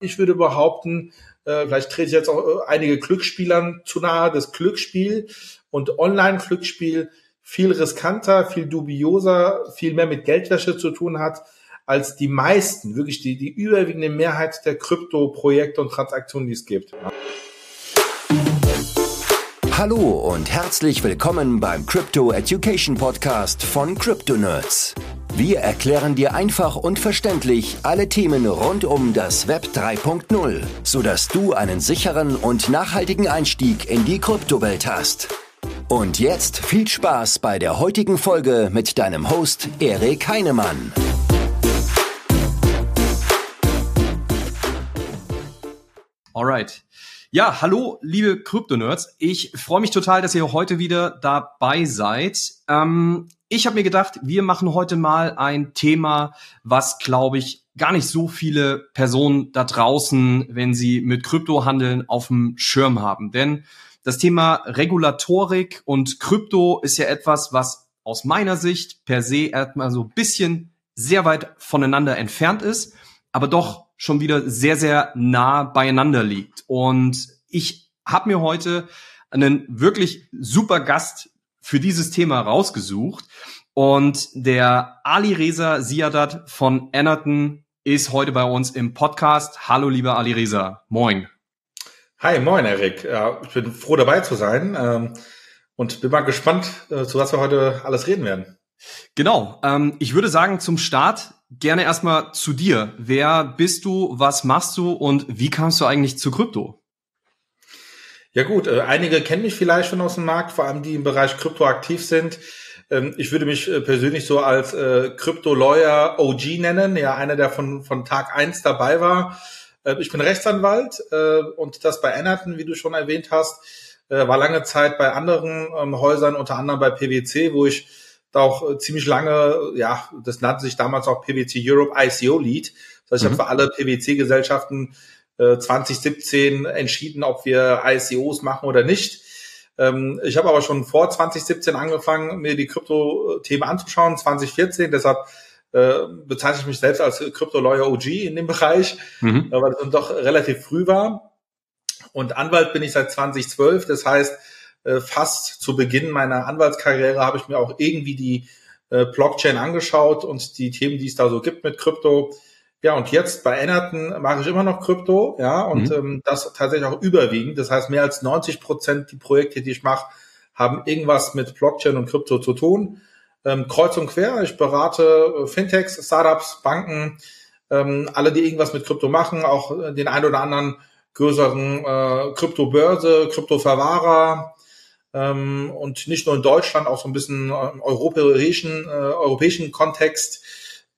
Ich würde behaupten, äh, vielleicht trete ich jetzt auch äh, einige Glücksspielern zu nahe, das Glücksspiel und Online-Glücksspiel viel riskanter, viel dubioser, viel mehr mit Geldwäsche zu tun hat, als die meisten, wirklich die, die überwiegende Mehrheit der Krypto-Projekte und Transaktionen, die es gibt. Hallo und herzlich willkommen beim Crypto Education Podcast von Crypto Nerds. Wir erklären dir einfach und verständlich alle Themen rund um das Web 3.0, sodass du einen sicheren und nachhaltigen Einstieg in die Kryptowelt hast. Und jetzt viel Spaß bei der heutigen Folge mit deinem Host Erik Heinemann. Alright. Ja, hallo, liebe Krypto-Nerds. Ich freue mich total, dass ihr heute wieder dabei seid. Ähm, ich habe mir gedacht, wir machen heute mal ein Thema, was, glaube ich, gar nicht so viele Personen da draußen, wenn sie mit Krypto handeln, auf dem Schirm haben. Denn das Thema Regulatorik und Krypto ist ja etwas, was aus meiner Sicht per se erstmal so ein bisschen sehr weit voneinander entfernt ist, aber doch schon wieder sehr, sehr nah beieinander liegt. Und ich habe mir heute einen wirklich super Gast für dieses Thema rausgesucht. Und der Ali Reza Siadat von Ennerton ist heute bei uns im Podcast. Hallo, lieber Ali Reza. Moin. Hi, moin, Erik. Ja, ich bin froh dabei zu sein ähm, und bin mal gespannt, äh, zu was wir heute alles reden werden. Genau. Ähm, ich würde sagen, zum Start gerne erstmal zu dir. Wer bist du? Was machst du? Und wie kamst du eigentlich zu Krypto? Ja gut, äh, einige kennen mich vielleicht schon aus dem Markt, vor allem die im Bereich Krypto aktiv sind. Ähm, ich würde mich äh, persönlich so als äh, Krypto-Lawyer OG nennen, ja, einer, der von, von Tag eins dabei war. Ich bin Rechtsanwalt und das bei Ennerton, wie du schon erwähnt hast, war lange Zeit bei anderen ähm, Häusern, unter anderem bei PwC, wo ich da auch äh, ziemlich lange, ja, das nannte sich damals auch PwC Europe ICO Lead. Das heißt, ich mhm. habe für alle PwC-Gesellschaften 2017 äh, entschieden, ob wir ICOs machen oder nicht. Ähm, ich habe aber schon vor 2017 angefangen, mir die Krypto-Themen anzuschauen, 2014, deshalb äh, bezeichne ich mich selbst als Krypto-Lawyer OG in dem Bereich, mhm. weil das dann doch relativ früh war. Und Anwalt bin ich seit 2012, das heißt, äh, fast zu Beginn meiner Anwaltskarriere habe ich mir auch irgendwie die Blockchain angeschaut und die Themen, die es da so gibt mit Krypto. Ja, und jetzt bei Ennerton mache ich immer noch Krypto, ja, und mhm. ähm, das tatsächlich auch überwiegend. Das heißt, mehr als 90 Prozent die Projekte, die ich mache, haben irgendwas mit Blockchain und Krypto zu tun. Ähm, kreuz und quer, ich berate äh, Fintechs, Startups, Banken, ähm, alle, die irgendwas mit Krypto machen, auch äh, den ein oder anderen größeren äh, Kryptobörse, Kryptoverwahrer ähm, und nicht nur in Deutschland, auch so ein bisschen im europäischen, äh, europäischen Kontext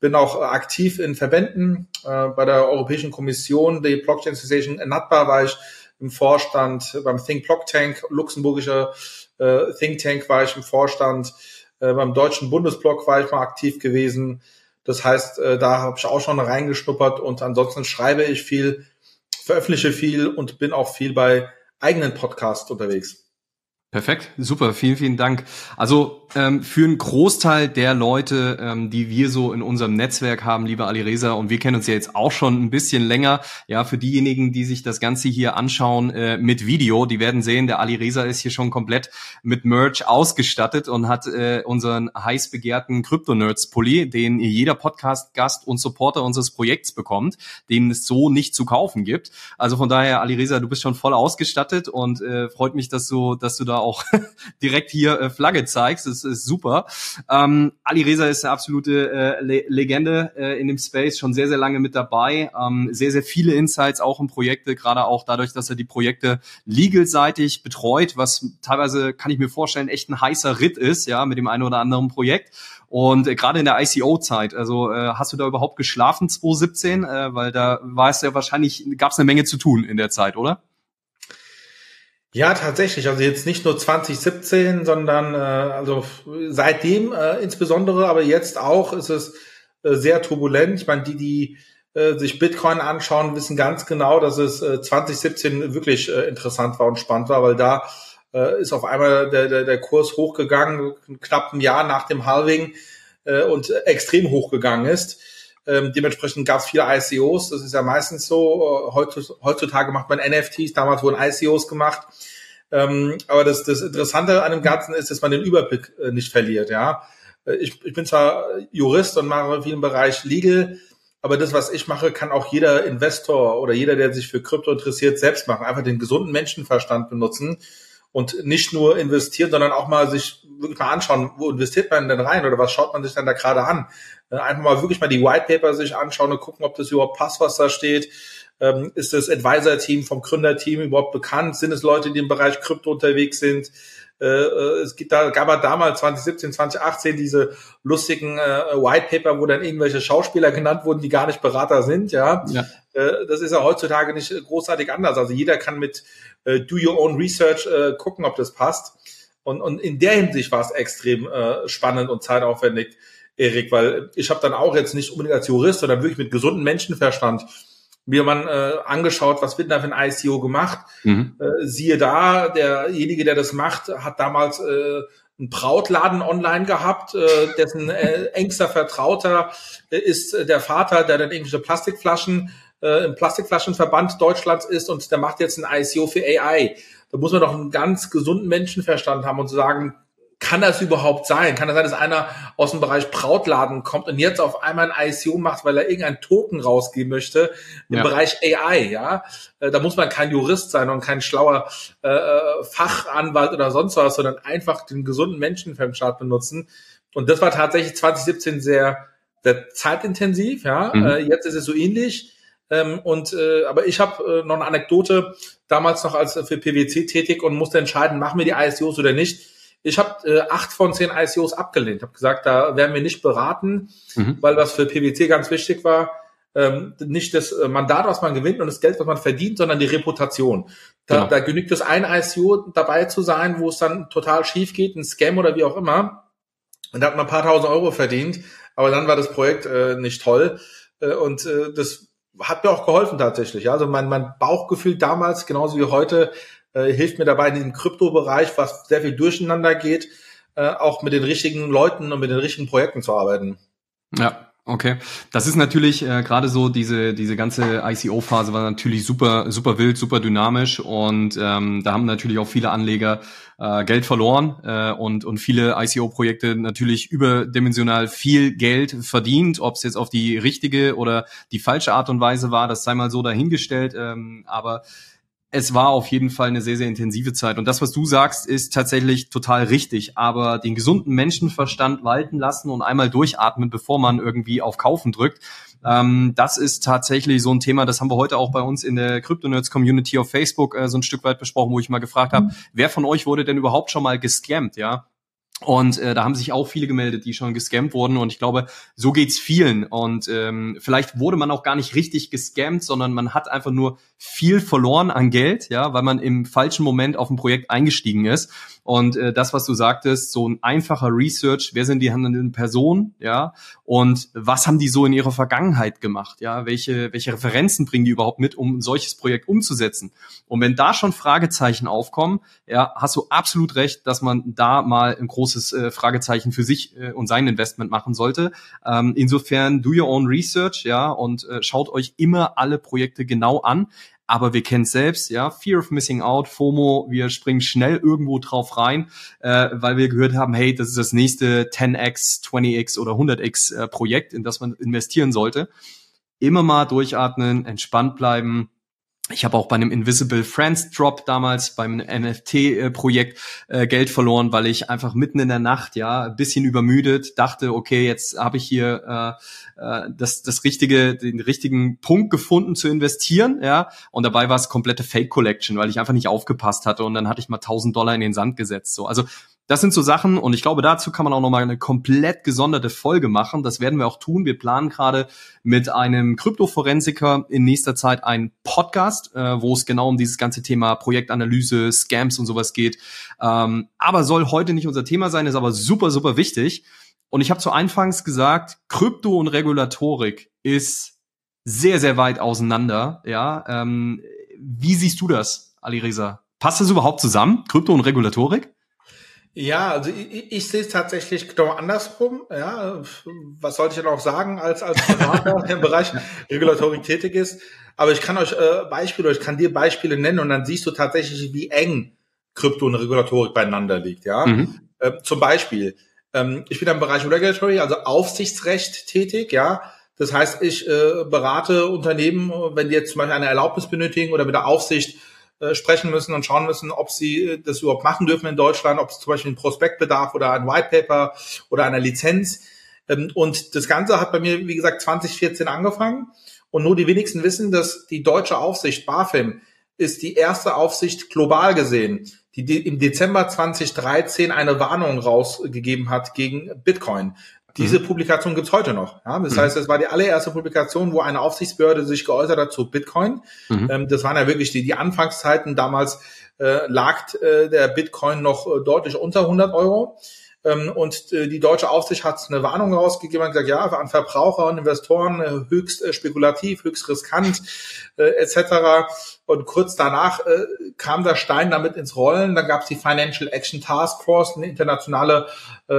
bin auch aktiv in Verbänden. Äh, bei der Europäischen Kommission, die Blockchain Association in NATBA war ich im Vorstand, beim Think Block Tank, luxemburgischer äh, Think Tank war ich im Vorstand, äh, beim Deutschen Bundesblock war ich mal aktiv gewesen. Das heißt, äh, da habe ich auch schon reingeschnuppert und ansonsten schreibe ich viel, veröffentliche viel und bin auch viel bei eigenen Podcasts unterwegs. Perfekt, super, vielen, vielen Dank. Also ähm, für einen Großteil der Leute, ähm, die wir so in unserem Netzwerk haben, lieber Ali Reza, und wir kennen uns ja jetzt auch schon ein bisschen länger, ja, für diejenigen, die sich das Ganze hier anschauen äh, mit Video, die werden sehen, der Ali Reza ist hier schon komplett mit Merch ausgestattet und hat äh, unseren heiß begehrten Crypto-Nerds-Pulli, den jeder Podcast-Gast und Supporter unseres Projekts bekommt, den es so nicht zu kaufen gibt. Also von daher, Ali Reza, du bist schon voll ausgestattet und äh, freut mich, dass du, dass du da auch direkt hier äh, Flagge zeigst. Das ist super. Ähm, Ali Reza ist eine absolute äh, Le Legende äh, in dem Space, schon sehr, sehr lange mit dabei. Ähm, sehr, sehr viele Insights auch in Projekte, gerade auch dadurch, dass er die Projekte legal-seitig betreut, was teilweise, kann ich mir vorstellen, echt ein heißer Ritt ist, ja, mit dem einen oder anderen Projekt. Und äh, gerade in der ICO-Zeit, also äh, hast du da überhaupt geschlafen 2017? Äh, weil da war es ja wahrscheinlich, gab es eine Menge zu tun in der Zeit, oder? Ja, tatsächlich. Also jetzt nicht nur 2017, sondern äh, also seitdem äh, insbesondere, aber jetzt auch ist es äh, sehr turbulent. Ich meine, die, die äh, sich Bitcoin anschauen, wissen ganz genau, dass es äh, 2017 wirklich äh, interessant war und spannend war, weil da äh, ist auf einmal der, der, der Kurs hochgegangen, knapp ein Jahr nach dem Halving äh, und extrem hochgegangen ist. Ähm, dementsprechend gab es viele ICOs. Das ist ja meistens so. Äh, heutzutage macht man NFTs. Damals wurden ICOs gemacht. Ähm, aber das, das Interessante an dem Ganzen ist, dass man den Überblick äh, nicht verliert. Ja, äh, ich, ich bin zwar Jurist und mache viel im Bereich Legal, aber das, was ich mache, kann auch jeder Investor oder jeder, der sich für Krypto interessiert, selbst machen. Einfach den gesunden Menschenverstand benutzen und nicht nur investieren, sondern auch mal sich wirklich mal anschauen, wo investiert man denn rein oder was schaut man sich denn da gerade an? Äh, einfach mal wirklich mal die White Paper sich anschauen und gucken, ob das überhaupt passt, was da steht. Ähm, ist das Advisor-Team vom Gründerteam überhaupt bekannt? Sind es Leute, die im Bereich Krypto unterwegs sind? Äh, äh, es gibt da, gab es damals 2017, 2018 diese lustigen äh, White Paper, wo dann irgendwelche Schauspieler genannt wurden, die gar nicht Berater sind, ja. ja. Äh, das ist ja heutzutage nicht großartig anders. Also jeder kann mit äh, Do Your Own Research äh, gucken, ob das passt. Und, und in der Hinsicht war es extrem äh, spannend und zeitaufwendig, Erik, weil ich habe dann auch jetzt nicht unbedingt als Jurist, sondern wirklich mit gesundem Menschenverstand mir man äh, angeschaut, was wird da für ein ICO gemacht. Mhm. Äh, siehe da, derjenige, der das macht, hat damals äh, einen Brautladen online gehabt, äh, dessen äh, engster Vertrauter äh, ist äh, der Vater, der dann irgendwelche Plastikflaschen äh, im Plastikflaschenverband Deutschlands ist und der macht jetzt ein ICO für AI. Da muss man doch einen ganz gesunden Menschenverstand haben und zu sagen, kann das überhaupt sein? Kann das sein, dass einer aus dem Bereich Brautladen kommt und jetzt auf einmal ein ICO macht, weil er irgendeinen Token rausgeben möchte im ja. Bereich AI, ja? Äh, da muss man kein Jurist sein und kein schlauer äh Fachanwalt oder sonst was, sondern einfach den gesunden Menschenverstand benutzen. Und das war tatsächlich 2017 sehr, sehr zeitintensiv, ja. Mhm. Äh, jetzt ist es so ähnlich. Ähm, und äh, aber ich habe äh, noch eine Anekdote, damals noch als für PwC tätig und musste entscheiden, machen wir die ICOs oder nicht ich habe äh, acht von zehn ICOs abgelehnt, habe gesagt, da werden wir nicht beraten, mhm. weil was für PwC ganz wichtig war, ähm, nicht das äh, Mandat, was man gewinnt und das Geld, was man verdient, sondern die Reputation. Da, genau. da genügt es ein ICO dabei zu sein, wo es dann total schief geht, ein Scam oder wie auch immer. Und da hat man ein paar tausend Euro verdient, aber dann war das Projekt äh, nicht toll. Äh, und äh, das hat mir auch geholfen tatsächlich. Also mein, mein Bauchgefühl damals, genauso wie heute, äh, hilft mir dabei in dem Kryptobereich, was sehr viel durcheinander geht, äh, auch mit den richtigen Leuten und mit den richtigen Projekten zu arbeiten. Ja, Okay, das ist natürlich äh, gerade so diese diese ganze ICO-Phase war natürlich super super wild, super dynamisch und ähm, da haben natürlich auch viele Anleger äh, Geld verloren äh, und und viele ICO-Projekte natürlich überdimensional viel Geld verdient. Ob es jetzt auf die richtige oder die falsche Art und Weise war, das sei mal so dahingestellt. Ähm, aber es war auf jeden Fall eine sehr, sehr intensive Zeit. Und das, was du sagst, ist tatsächlich total richtig. Aber den gesunden Menschenverstand walten lassen und einmal durchatmen, bevor man irgendwie auf Kaufen drückt, ähm, das ist tatsächlich so ein Thema, das haben wir heute auch bei uns in der Crypto-Nerds-Community auf Facebook äh, so ein Stück weit besprochen, wo ich mal gefragt habe, mhm. wer von euch wurde denn überhaupt schon mal gescammt, ja? Und äh, da haben sich auch viele gemeldet, die schon gescammt wurden. Und ich glaube, so geht's vielen. Und ähm, vielleicht wurde man auch gar nicht richtig gescammt, sondern man hat einfach nur viel verloren an Geld, ja, weil man im falschen Moment auf ein Projekt eingestiegen ist. Und äh, das, was du sagtest, so ein einfacher Research, wer sind die handelnden Personen, ja, und was haben die so in ihrer Vergangenheit gemacht, ja, welche, welche Referenzen bringen die überhaupt mit, um ein solches Projekt umzusetzen? Und wenn da schon Fragezeichen aufkommen, ja, hast du absolut recht, dass man da mal ein großes äh, Fragezeichen für sich äh, und sein Investment machen sollte. Ähm, insofern do your own research, ja, und äh, schaut euch immer alle Projekte genau an. Aber wir kennen selbst, ja, Fear of Missing Out, FOMO, wir springen schnell irgendwo drauf rein, äh, weil wir gehört haben, hey, das ist das nächste 10x, 20x oder 100x äh, Projekt, in das man investieren sollte. Immer mal durchatmen, entspannt bleiben, ich habe auch bei einem Invisible Friends Drop damals beim NFT-Projekt äh, Geld verloren, weil ich einfach mitten in der Nacht, ja, ein bisschen übermüdet, dachte, okay, jetzt habe ich hier äh, äh, das, das richtige, den richtigen Punkt gefunden zu investieren, ja, und dabei war es komplette Fake Collection, weil ich einfach nicht aufgepasst hatte und dann hatte ich mal 1000 Dollar in den Sand gesetzt. So, also das sind so Sachen und ich glaube, dazu kann man auch nochmal eine komplett gesonderte Folge machen. Das werden wir auch tun. Wir planen gerade mit einem Kryptoforensiker in nächster Zeit einen Podcast, äh, wo es genau um dieses ganze Thema Projektanalyse, Scams und sowas geht. Ähm, aber soll heute nicht unser Thema sein, ist aber super, super wichtig. Und ich habe zu Anfangs gesagt, Krypto und Regulatorik ist sehr, sehr weit auseinander. Ja, ähm, wie siehst du das, Ali Reza? Passt das überhaupt zusammen, Krypto und Regulatorik? Ja, also ich, ich sehe es tatsächlich genau andersrum. Ja, was sollte ich denn auch sagen als als Berater, im Bereich Regulatorik tätig ist? Aber ich kann euch äh, Beispiele, ich kann dir Beispiele nennen und dann siehst du tatsächlich, wie eng Krypto und Regulatorik beieinander liegt. Ja, mhm. äh, zum Beispiel, ähm, ich bin im Bereich Regulatory, also Aufsichtsrecht tätig. Ja, das heißt, ich äh, berate Unternehmen, wenn die jetzt zum Beispiel eine Erlaubnis benötigen oder mit der Aufsicht äh, sprechen müssen und schauen müssen, ob sie äh, das überhaupt machen dürfen in Deutschland, ob es zum Beispiel ein Prospektbedarf oder ein White Paper oder eine Lizenz. Ähm, und das Ganze hat bei mir, wie gesagt, 2014 angefangen. Und nur die wenigsten wissen, dass die deutsche Aufsicht BaFin ist die erste Aufsicht global gesehen, die im Dezember 2013 eine Warnung rausgegeben hat gegen Bitcoin. Diese mhm. Publikation gibt's heute noch. Ja? Das mhm. heißt, es war die allererste Publikation, wo eine Aufsichtsbehörde sich geäußert hat zu Bitcoin. Mhm. Ähm, das waren ja wirklich die, die Anfangszeiten. Damals äh, lag äh, der Bitcoin noch äh, deutlich unter 100 Euro. Ähm, und äh, die deutsche Aufsicht hat eine Warnung rausgegeben und gesagt, ja, an Verbraucher und Investoren äh, höchst äh, spekulativ, höchst riskant etc. Und kurz danach kam der Stein damit ins Rollen. Dann gab es die Financial Action Task Force, eine internationale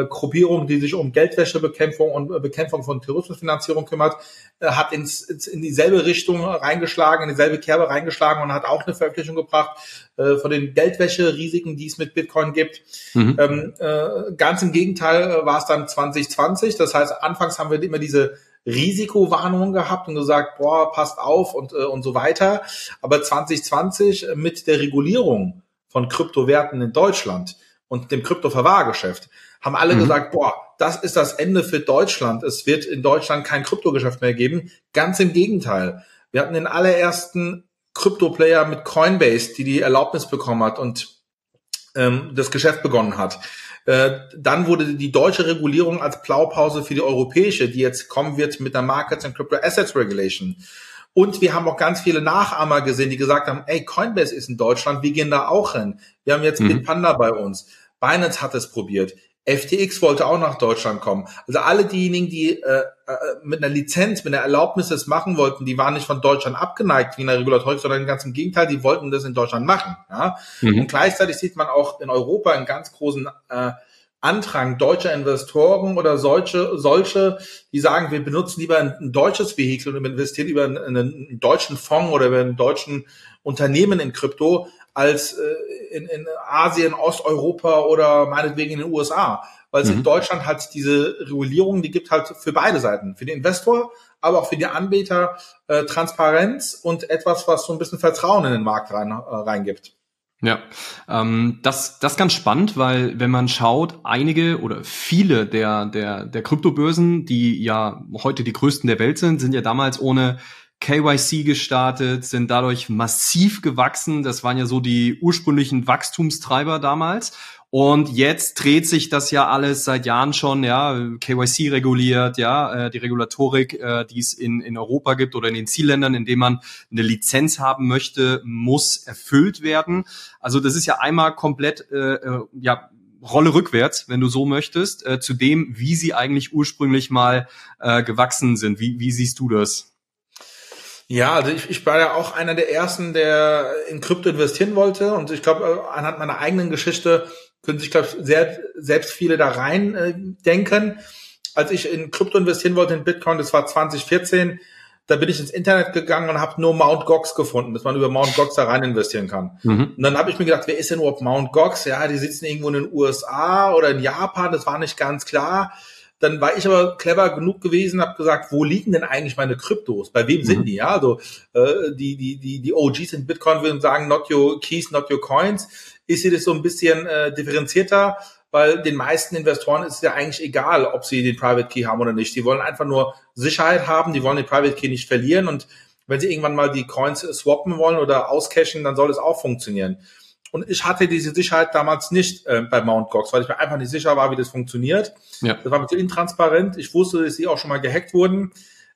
Gruppierung, die sich um Geldwäschebekämpfung und Bekämpfung von Terrorismusfinanzierung kümmert, hat ins, ins, in dieselbe Richtung reingeschlagen, in dieselbe Kerbe reingeschlagen und hat auch eine Veröffentlichung gebracht von den Geldwäsche-Risiken, die es mit Bitcoin gibt. Mhm. Ähm, äh, Ganz im Gegenteil äh, war es dann 2020. Das heißt, anfangs haben wir immer diese Risikowarnungen gehabt und gesagt, boah, passt auf und, äh, und so weiter. Aber 2020 äh, mit der Regulierung von Kryptowerten in Deutschland und dem Kryptoverwahrgeschäft haben alle mhm. gesagt, boah, das ist das Ende für Deutschland. Es wird in Deutschland kein Kryptogeschäft mehr geben. Ganz im Gegenteil. Wir hatten den allerersten Krypto-Player mit Coinbase, die die Erlaubnis bekommen hat und ähm, das Geschäft begonnen hat. Äh, dann wurde die deutsche Regulierung als Blaupause für die europäische, die jetzt kommen wird mit der Markets and Crypto Assets Regulation. Und wir haben auch ganz viele Nachahmer gesehen, die gesagt haben, ey, Coinbase ist in Deutschland, wir gehen da auch hin. Wir haben jetzt mhm. Bitpanda bei uns. Binance hat es probiert. FTX wollte auch nach Deutschland kommen. Also alle diejenigen, die äh, äh, mit einer Lizenz, mit einer Erlaubnis das machen wollten, die waren nicht von Deutschland abgeneigt wie in der Regulatorik, sondern ganz im Gegenteil, die wollten das in Deutschland machen. Ja? Mhm. Und gleichzeitig sieht man auch in Europa einen ganz großen äh, Andrang deutscher Investoren oder solche, solche, die sagen, wir benutzen lieber ein, ein deutsches Vehikel und investieren lieber in, in einen deutschen Fonds oder über einen deutschen Unternehmen in Krypto, als äh, in, in Asien, Osteuropa oder meinetwegen in den USA. Weil es mhm. in Deutschland halt diese Regulierung, die gibt halt für beide Seiten. Für den Investor, aber auch für die Anbieter äh, Transparenz und etwas, was so ein bisschen Vertrauen in den Markt rein, äh, reingibt. Ja, ähm, das das ganz spannend, weil wenn man schaut, einige oder viele der der der Kryptobörsen, die ja heute die größten der Welt sind, sind ja damals ohne KYC gestartet, sind dadurch massiv gewachsen. Das waren ja so die ursprünglichen Wachstumstreiber damals. Und jetzt dreht sich das ja alles seit Jahren schon, ja, KYC reguliert, ja, äh, die Regulatorik, äh, die es in, in Europa gibt oder in den Zielländern, in denen man eine Lizenz haben möchte, muss erfüllt werden. Also das ist ja einmal komplett, äh, äh ja, Rolle rückwärts, wenn du so möchtest, äh, zu dem, wie sie eigentlich ursprünglich mal äh, gewachsen sind. Wie, wie siehst du das? Ja, also ich, ich war ja auch einer der ersten, der in Krypto investieren wollte. Und ich glaube, äh, anhand meiner eigenen Geschichte können sich, glaube ich, sehr, selbst viele da rein äh, denken. Als ich in Krypto investieren wollte, in Bitcoin, das war 2014, da bin ich ins Internet gegangen und habe nur Mount Gox gefunden, dass man über Mount Gox da rein investieren kann. Mhm. Und dann habe ich mir gedacht, wer ist denn überhaupt Mount Gox? Ja, die sitzen irgendwo in den USA oder in Japan, das war nicht ganz klar. Dann war ich aber clever genug gewesen, habe gesagt, wo liegen denn eigentlich meine Kryptos? Bei wem mhm. sind die? Ja, also äh, die die die die OGs in Bitcoin würden sagen, not your keys, not your coins. Ist hier das so ein bisschen äh, differenzierter? Weil den meisten Investoren ist es ja eigentlich egal, ob sie den Private Key haben oder nicht. Die wollen einfach nur Sicherheit haben, die wollen den Private Key nicht verlieren und wenn sie irgendwann mal die Coins swappen wollen oder auscashen, dann soll es auch funktionieren. Und ich hatte diese Sicherheit damals nicht äh, bei Mount Gox, weil ich mir einfach nicht sicher war, wie das funktioniert. Ja. Das war mir zu intransparent. Ich wusste, dass sie auch schon mal gehackt wurden.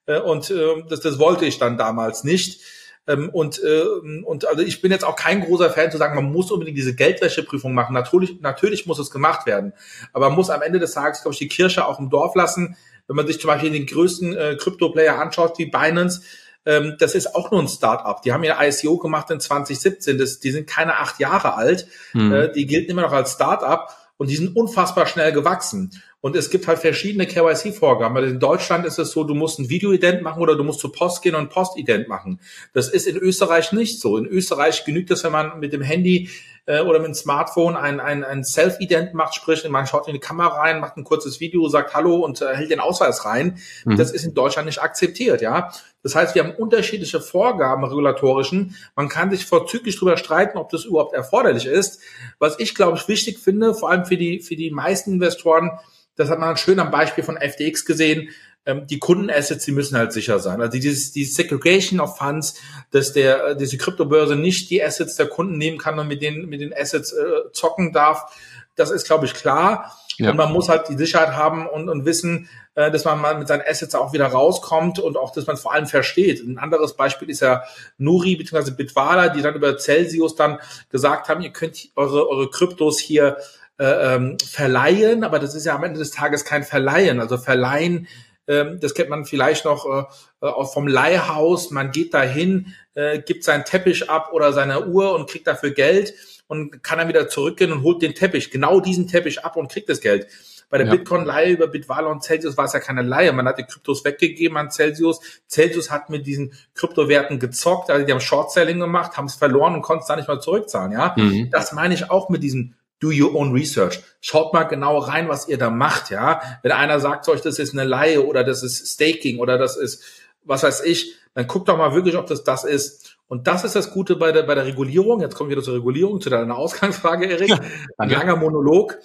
Äh, und äh, das, das wollte ich dann damals nicht. Ähm, und, äh, und also ich bin jetzt auch kein großer Fan zu sagen, man muss unbedingt diese Geldwäscheprüfung machen. Natürlich, natürlich muss es gemacht werden. Aber man muss am Ende des Tages, glaube ich, die Kirche auch im Dorf lassen. Wenn man sich zum Beispiel den größten äh, Crypto-Player anschaut, wie Binance, ähm, das ist auch nur ein Start-up. Die haben ja ICO gemacht in 2017. Das, die sind keine acht Jahre alt. Mhm. Äh, die gelten immer noch als Start-up. und die sind unfassbar schnell gewachsen. Und es gibt halt verschiedene KYC-Vorgaben. Also in Deutschland ist es so, du musst ein Video-Ident machen oder du musst zur Post gehen und ein Post-Ident machen. Das ist in Österreich nicht so. In Österreich genügt es, wenn man mit dem Handy äh, oder mit dem Smartphone ein, ein, ein Self-Ident macht, sprich, man schaut in die Kamera rein, macht ein kurzes Video, sagt Hallo und äh, hält den Ausweis rein. Mhm. Das ist in Deutschland nicht akzeptiert, ja. Das heißt, wir haben unterschiedliche Vorgaben regulatorischen. Man kann sich vorzüglich darüber streiten, ob das überhaupt erforderlich ist. Was ich, glaube ich, wichtig finde, vor allem für die, für die meisten Investoren, das hat man schön am Beispiel von FTX gesehen, die Kundenassets, die müssen halt sicher sein. Also dieses, die Segregation of Funds, dass der, äh, diese Kryptobörse nicht die Assets der Kunden nehmen kann und mit den, mit den Assets äh, zocken darf, das ist, glaube ich, klar. Ja. Und man muss halt die Sicherheit haben und, und wissen, äh, dass man mal mit seinen Assets auch wieder rauskommt und auch, dass man vor allem versteht. Ein anderes Beispiel ist ja Nuri bzw. Bitwala, die dann über Celsius dann gesagt haben, ihr könnt eure, eure Kryptos hier äh, ähm, verleihen, aber das ist ja am Ende des Tages kein Verleihen. Also Verleihen, ähm, das kennt man vielleicht noch äh, äh, auch vom Leihhaus. Man geht dahin, äh, gibt seinen Teppich ab oder seine Uhr und kriegt dafür Geld und kann dann wieder zurückgehen und holt den Teppich, genau diesen Teppich ab und kriegt das Geld. Bei der ja. Bitcoin-Leihe über Bitwala und Celsius war es ja keine Leihe. Man hat die Kryptos weggegeben an Celsius. Celsius hat mit diesen Kryptowerten gezockt, also die haben Short-Selling gemacht, haben es verloren und konnten es da nicht mal zurückzahlen. Ja, mhm. das meine ich auch mit diesem do your own research. Schaut mal genau rein, was ihr da macht, ja. Wenn einer sagt euch, das ist eine Laie oder das ist Staking oder das ist, was weiß ich, dann guckt doch mal wirklich, ob das das ist. Und das ist das Gute bei der, bei der Regulierung. Jetzt kommen wir wieder zur Regulierung, zu deiner Ausgangsfrage, Erik. Ein langer Monolog.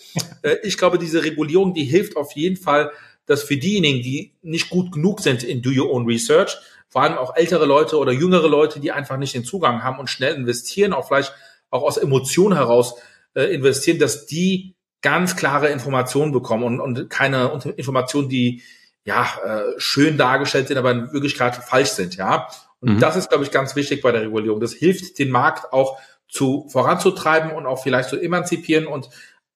Äh, ich glaube, diese Regulierung, die hilft auf jeden Fall, dass für diejenigen, die nicht gut genug sind in Do Your Own Research, vor allem auch ältere Leute oder jüngere Leute, die einfach nicht den Zugang haben und schnell investieren, auch vielleicht auch aus Emotionen heraus äh, investieren, dass die ganz klare Informationen bekommen und, und keine Informationen, die ja äh, schön dargestellt sind, aber in Wirklichkeit falsch sind, ja. Und mhm. das ist, glaube ich, ganz wichtig bei der Regulierung. Das hilft, den Markt auch zu voranzutreiben und auch vielleicht zu emanzipieren und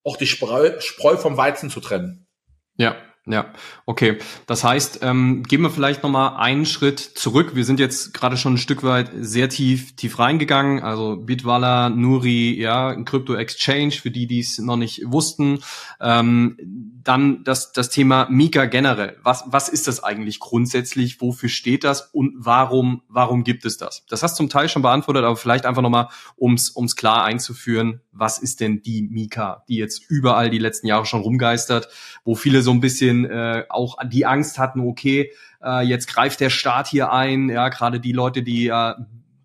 auch die Spreu, Spreu vom Weizen zu trennen. Ja, ja, okay. Das heißt, ähm, gehen wir vielleicht nochmal einen Schritt zurück. Wir sind jetzt gerade schon ein Stück weit sehr tief, tief reingegangen. Also Bitwala, Nuri, ja, Crypto Exchange, für die, die es noch nicht wussten. Ähm, dann das, das Thema Mika generell. Was, was ist das eigentlich grundsätzlich? Wofür steht das? Und warum, warum gibt es das? Das hast du zum Teil schon beantwortet, aber vielleicht einfach nochmal, ums, ums klar einzuführen. Was ist denn die Mika, die jetzt überall die letzten Jahre schon rumgeistert, wo viele so ein bisschen äh, auch die Angst hatten, okay, äh, jetzt greift der Staat hier ein, ja, gerade die Leute, die äh,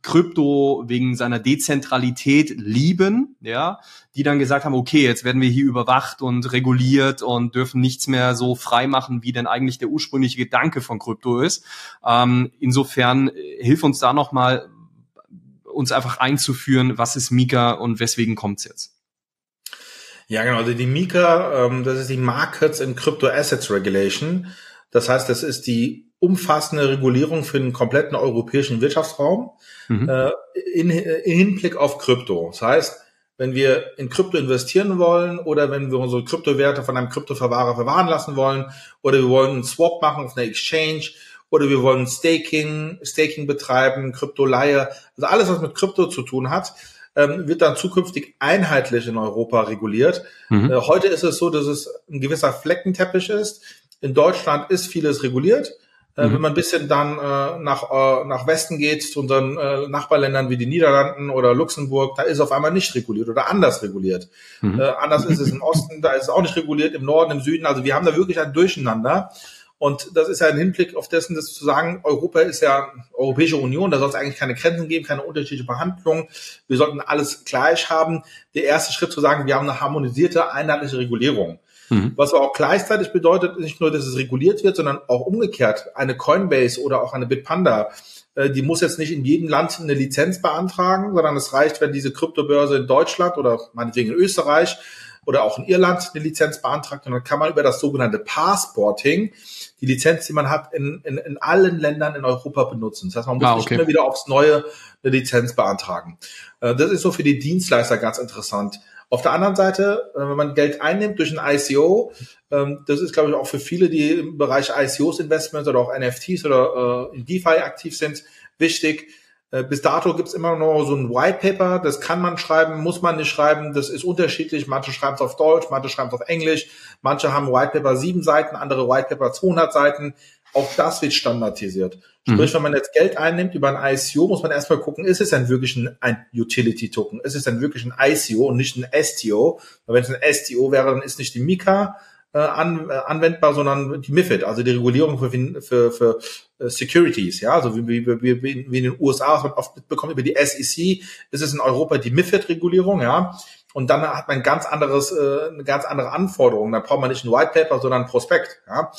Krypto wegen seiner Dezentralität lieben, ja, die dann gesagt haben, okay, jetzt werden wir hier überwacht und reguliert und dürfen nichts mehr so frei machen, wie denn eigentlich der ursprüngliche Gedanke von Krypto ist. Ähm, insofern äh, hilf uns da nochmal, uns einfach einzuführen, was ist Mika und weswegen kommt's jetzt? Ja, genau. Also die Mika, ähm, das ist die Markets in Crypto Assets Regulation. Das heißt, das ist die umfassende Regulierung für den kompletten europäischen Wirtschaftsraum mhm. äh, in, in Hinblick auf Krypto. Das heißt, wenn wir in Krypto investieren wollen oder wenn wir unsere Kryptowerte von einem Kryptoverwahrer verwahren lassen wollen oder wir wollen einen Swap machen auf einer Exchange oder wir wollen Staking, Staking betreiben, Kryptoleihe, also alles, was mit Krypto zu tun hat, ähm, wird dann zukünftig einheitlich in Europa reguliert. Mhm. Äh, heute ist es so, dass es ein gewisser Fleckenteppich ist. In Deutschland ist vieles reguliert. Äh, mhm. Wenn man ein bisschen dann äh, nach, äh, nach Westen geht, zu unseren äh, Nachbarländern wie die Niederlanden oder Luxemburg, da ist auf einmal nicht reguliert oder anders reguliert. Mhm. Äh, anders ist es im Osten, da ist es auch nicht reguliert, im Norden, im Süden. Also wir haben da wirklich ein Durcheinander. Und das ist ja ein Hinblick auf dessen, das zu sagen, Europa ist ja Europäische Union, da soll es eigentlich keine Grenzen geben, keine unterschiedliche Behandlung. Wir sollten alles gleich haben. Der erste Schritt zu sagen, wir haben eine harmonisierte, einheitliche Regulierung. Mhm. Was aber auch gleichzeitig bedeutet, nicht nur, dass es reguliert wird, sondern auch umgekehrt. Eine Coinbase oder auch eine Bitpanda, äh, die muss jetzt nicht in jedem Land eine Lizenz beantragen, sondern es reicht, wenn diese Kryptobörse in Deutschland oder meinetwegen in Österreich oder auch in Irland eine Lizenz beantragt und dann kann man über das sogenannte Passporting die Lizenz, die man hat, in, in, in allen Ländern in Europa benutzen. Das heißt, man muss ah, okay. nicht immer wieder aufs Neue eine Lizenz beantragen. Äh, das ist so für die Dienstleister ganz interessant. Auf der anderen Seite, äh, wenn man Geld einnimmt durch ein ICO, ähm, das ist, glaube ich, auch für viele, die im Bereich ICOs Investments oder auch NFTs oder äh, in DeFi aktiv sind, wichtig. Äh, bis dato gibt's immer noch so ein White Paper, das kann man schreiben, muss man nicht schreiben, das ist unterschiedlich. Manche schreiben es auf Deutsch, manche schreiben es auf Englisch, manche haben White Paper sieben Seiten, andere White Paper 200 Seiten. Auch das wird standardisiert. Sprich, mhm. wenn man jetzt Geld einnimmt über ein ICO, muss man erstmal gucken, ist es denn wirklich ein, ein Utility-Token? Ist es denn wirklich ein ICO und nicht ein STO? Weil wenn es ein STO wäre, dann ist nicht die Mika äh, an, äh, anwendbar, sondern die MIFID, also die Regulierung für, für, für äh, Securities, ja, also wie, wie, wie, wie in den USA, oft mitbekommt über die SEC, ist es in Europa die MIFID-Regulierung, ja. Und dann hat man ganz anderes, äh, eine ganz andere Anforderung. Da braucht man nicht ein White Paper, sondern ein Prospekt, ja.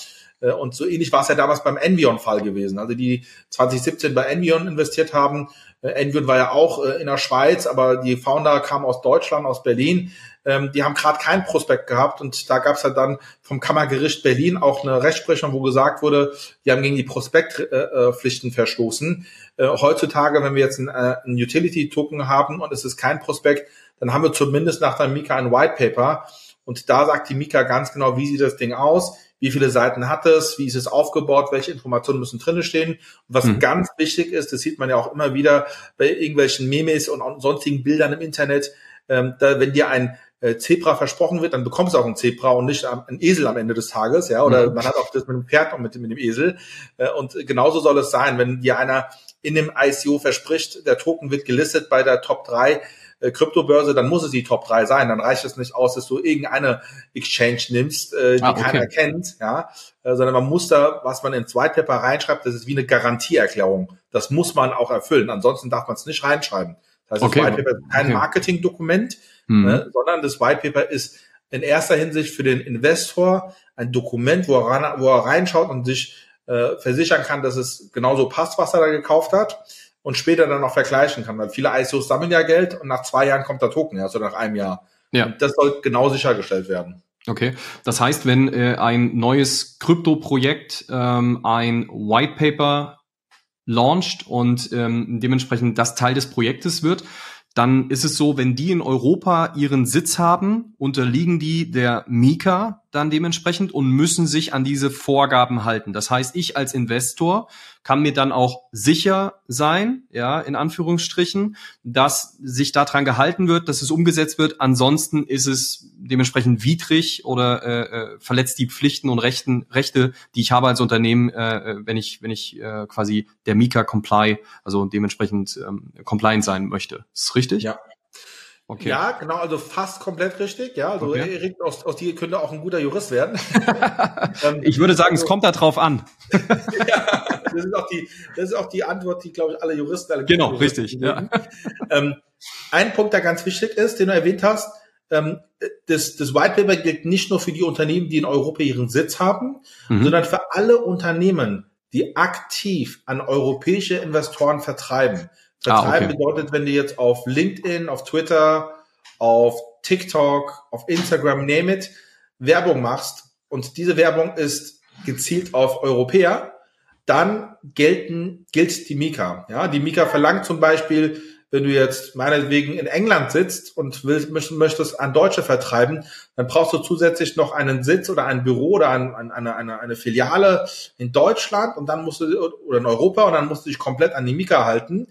Äh, und so ähnlich war es ja damals beim Envion-Fall gewesen. Also die 2017 bei Envion investiert haben. Äh, war ja auch in der Schweiz, aber die Founder kamen aus Deutschland, aus Berlin. Ähm, die haben gerade kein Prospekt gehabt und da gab es halt dann vom Kammergericht Berlin auch eine Rechtsprechung, wo gesagt wurde, die haben gegen die Prospektpflichten verstoßen. heutzutage, wenn wir jetzt einen, einen Utility-Token haben und es ist kein Prospekt, dann haben wir zumindest nach der Mika ein White Paper. Und da sagt die Mika ganz genau, wie sieht das Ding aus, wie viele Seiten hat es, wie ist es aufgebaut, welche Informationen müssen drinne stehen. Und was mhm. ganz wichtig ist, das sieht man ja auch immer wieder bei irgendwelchen Memes und sonstigen Bildern im Internet, ähm, da, wenn dir ein äh, Zebra versprochen wird, dann bekommst du auch ein Zebra und nicht ein Esel am Ende des Tages, ja, oder mhm. man hat auch das mit dem Pferd und mit, mit dem Esel. Äh, und genauso soll es sein, wenn dir einer in dem ICO verspricht, der Token wird gelistet bei der Top 3 äh, Kryptobörse, dann muss es die Top 3 sein. Dann reicht es nicht aus, dass du irgendeine Exchange nimmst, äh, die ah, okay. keiner kennt, ja, äh, sondern man muss da, was man ins White Paper reinschreibt, das ist wie eine Garantieerklärung. Das muss man auch erfüllen. Ansonsten darf man es nicht reinschreiben. Das heißt, okay. das White Paper ist kein okay. Marketingdokument, mhm. ne, sondern das White Paper ist in erster Hinsicht für den Investor ein Dokument, wo er, ran, wo er reinschaut und sich äh, versichern kann, dass es genauso passt, was er da gekauft hat und später dann noch vergleichen kann, weil viele ICOs sammeln ja Geld und nach zwei Jahren kommt der Token, also nach einem Jahr. Ja. Und das soll genau sichergestellt werden. Okay, das heißt, wenn äh, ein neues Krypto-Projekt ähm, ein White Paper launcht und ähm, dementsprechend das Teil des Projektes wird, dann ist es so, wenn die in Europa ihren Sitz haben, unterliegen die der Mika dann dementsprechend und müssen sich an diese Vorgaben halten. Das heißt, ich als Investor kann mir dann auch sicher sein, ja, in Anführungsstrichen, dass sich daran gehalten wird, dass es umgesetzt wird. Ansonsten ist es dementsprechend widrig oder äh, äh, verletzt die Pflichten und Rechten, Rechte, die ich habe als Unternehmen, äh, äh wenn ich, wenn ich äh, quasi der Mika comply, also dementsprechend ähm, compliant sein möchte. Ist richtig? Ja, Okay. Ja, genau, also fast komplett richtig. Ja, also okay. Erik, aus, aus dir könnte auch ein guter Jurist werden. ähm, ich würde sagen, also, es kommt da drauf an. ja, das ist auch die, das ist auch die Antwort, die, glaube ich, alle Juristen alle Genau, richtig. Ja. Ähm, ein Punkt, der ganz wichtig ist, den du erwähnt hast, ähm, das, das White Paper gilt nicht nur für die Unternehmen, die in Europa ihren Sitz haben, mhm. sondern für alle Unternehmen, die aktiv an europäische Investoren vertreiben. Vertreiben ah, okay. bedeutet, wenn du jetzt auf LinkedIn, auf Twitter, auf TikTok, auf Instagram, name it, Werbung machst und diese Werbung ist gezielt auf Europäer, dann gelten, gilt die Mika. Ja, die Mika verlangt zum Beispiel, wenn du jetzt meinetwegen in England sitzt und willst, möchtest an Deutsche vertreiben, dann brauchst du zusätzlich noch einen Sitz oder ein Büro oder ein, eine, eine, eine Filiale in Deutschland und dann musst du, oder in Europa und dann musst du dich komplett an die Mika halten.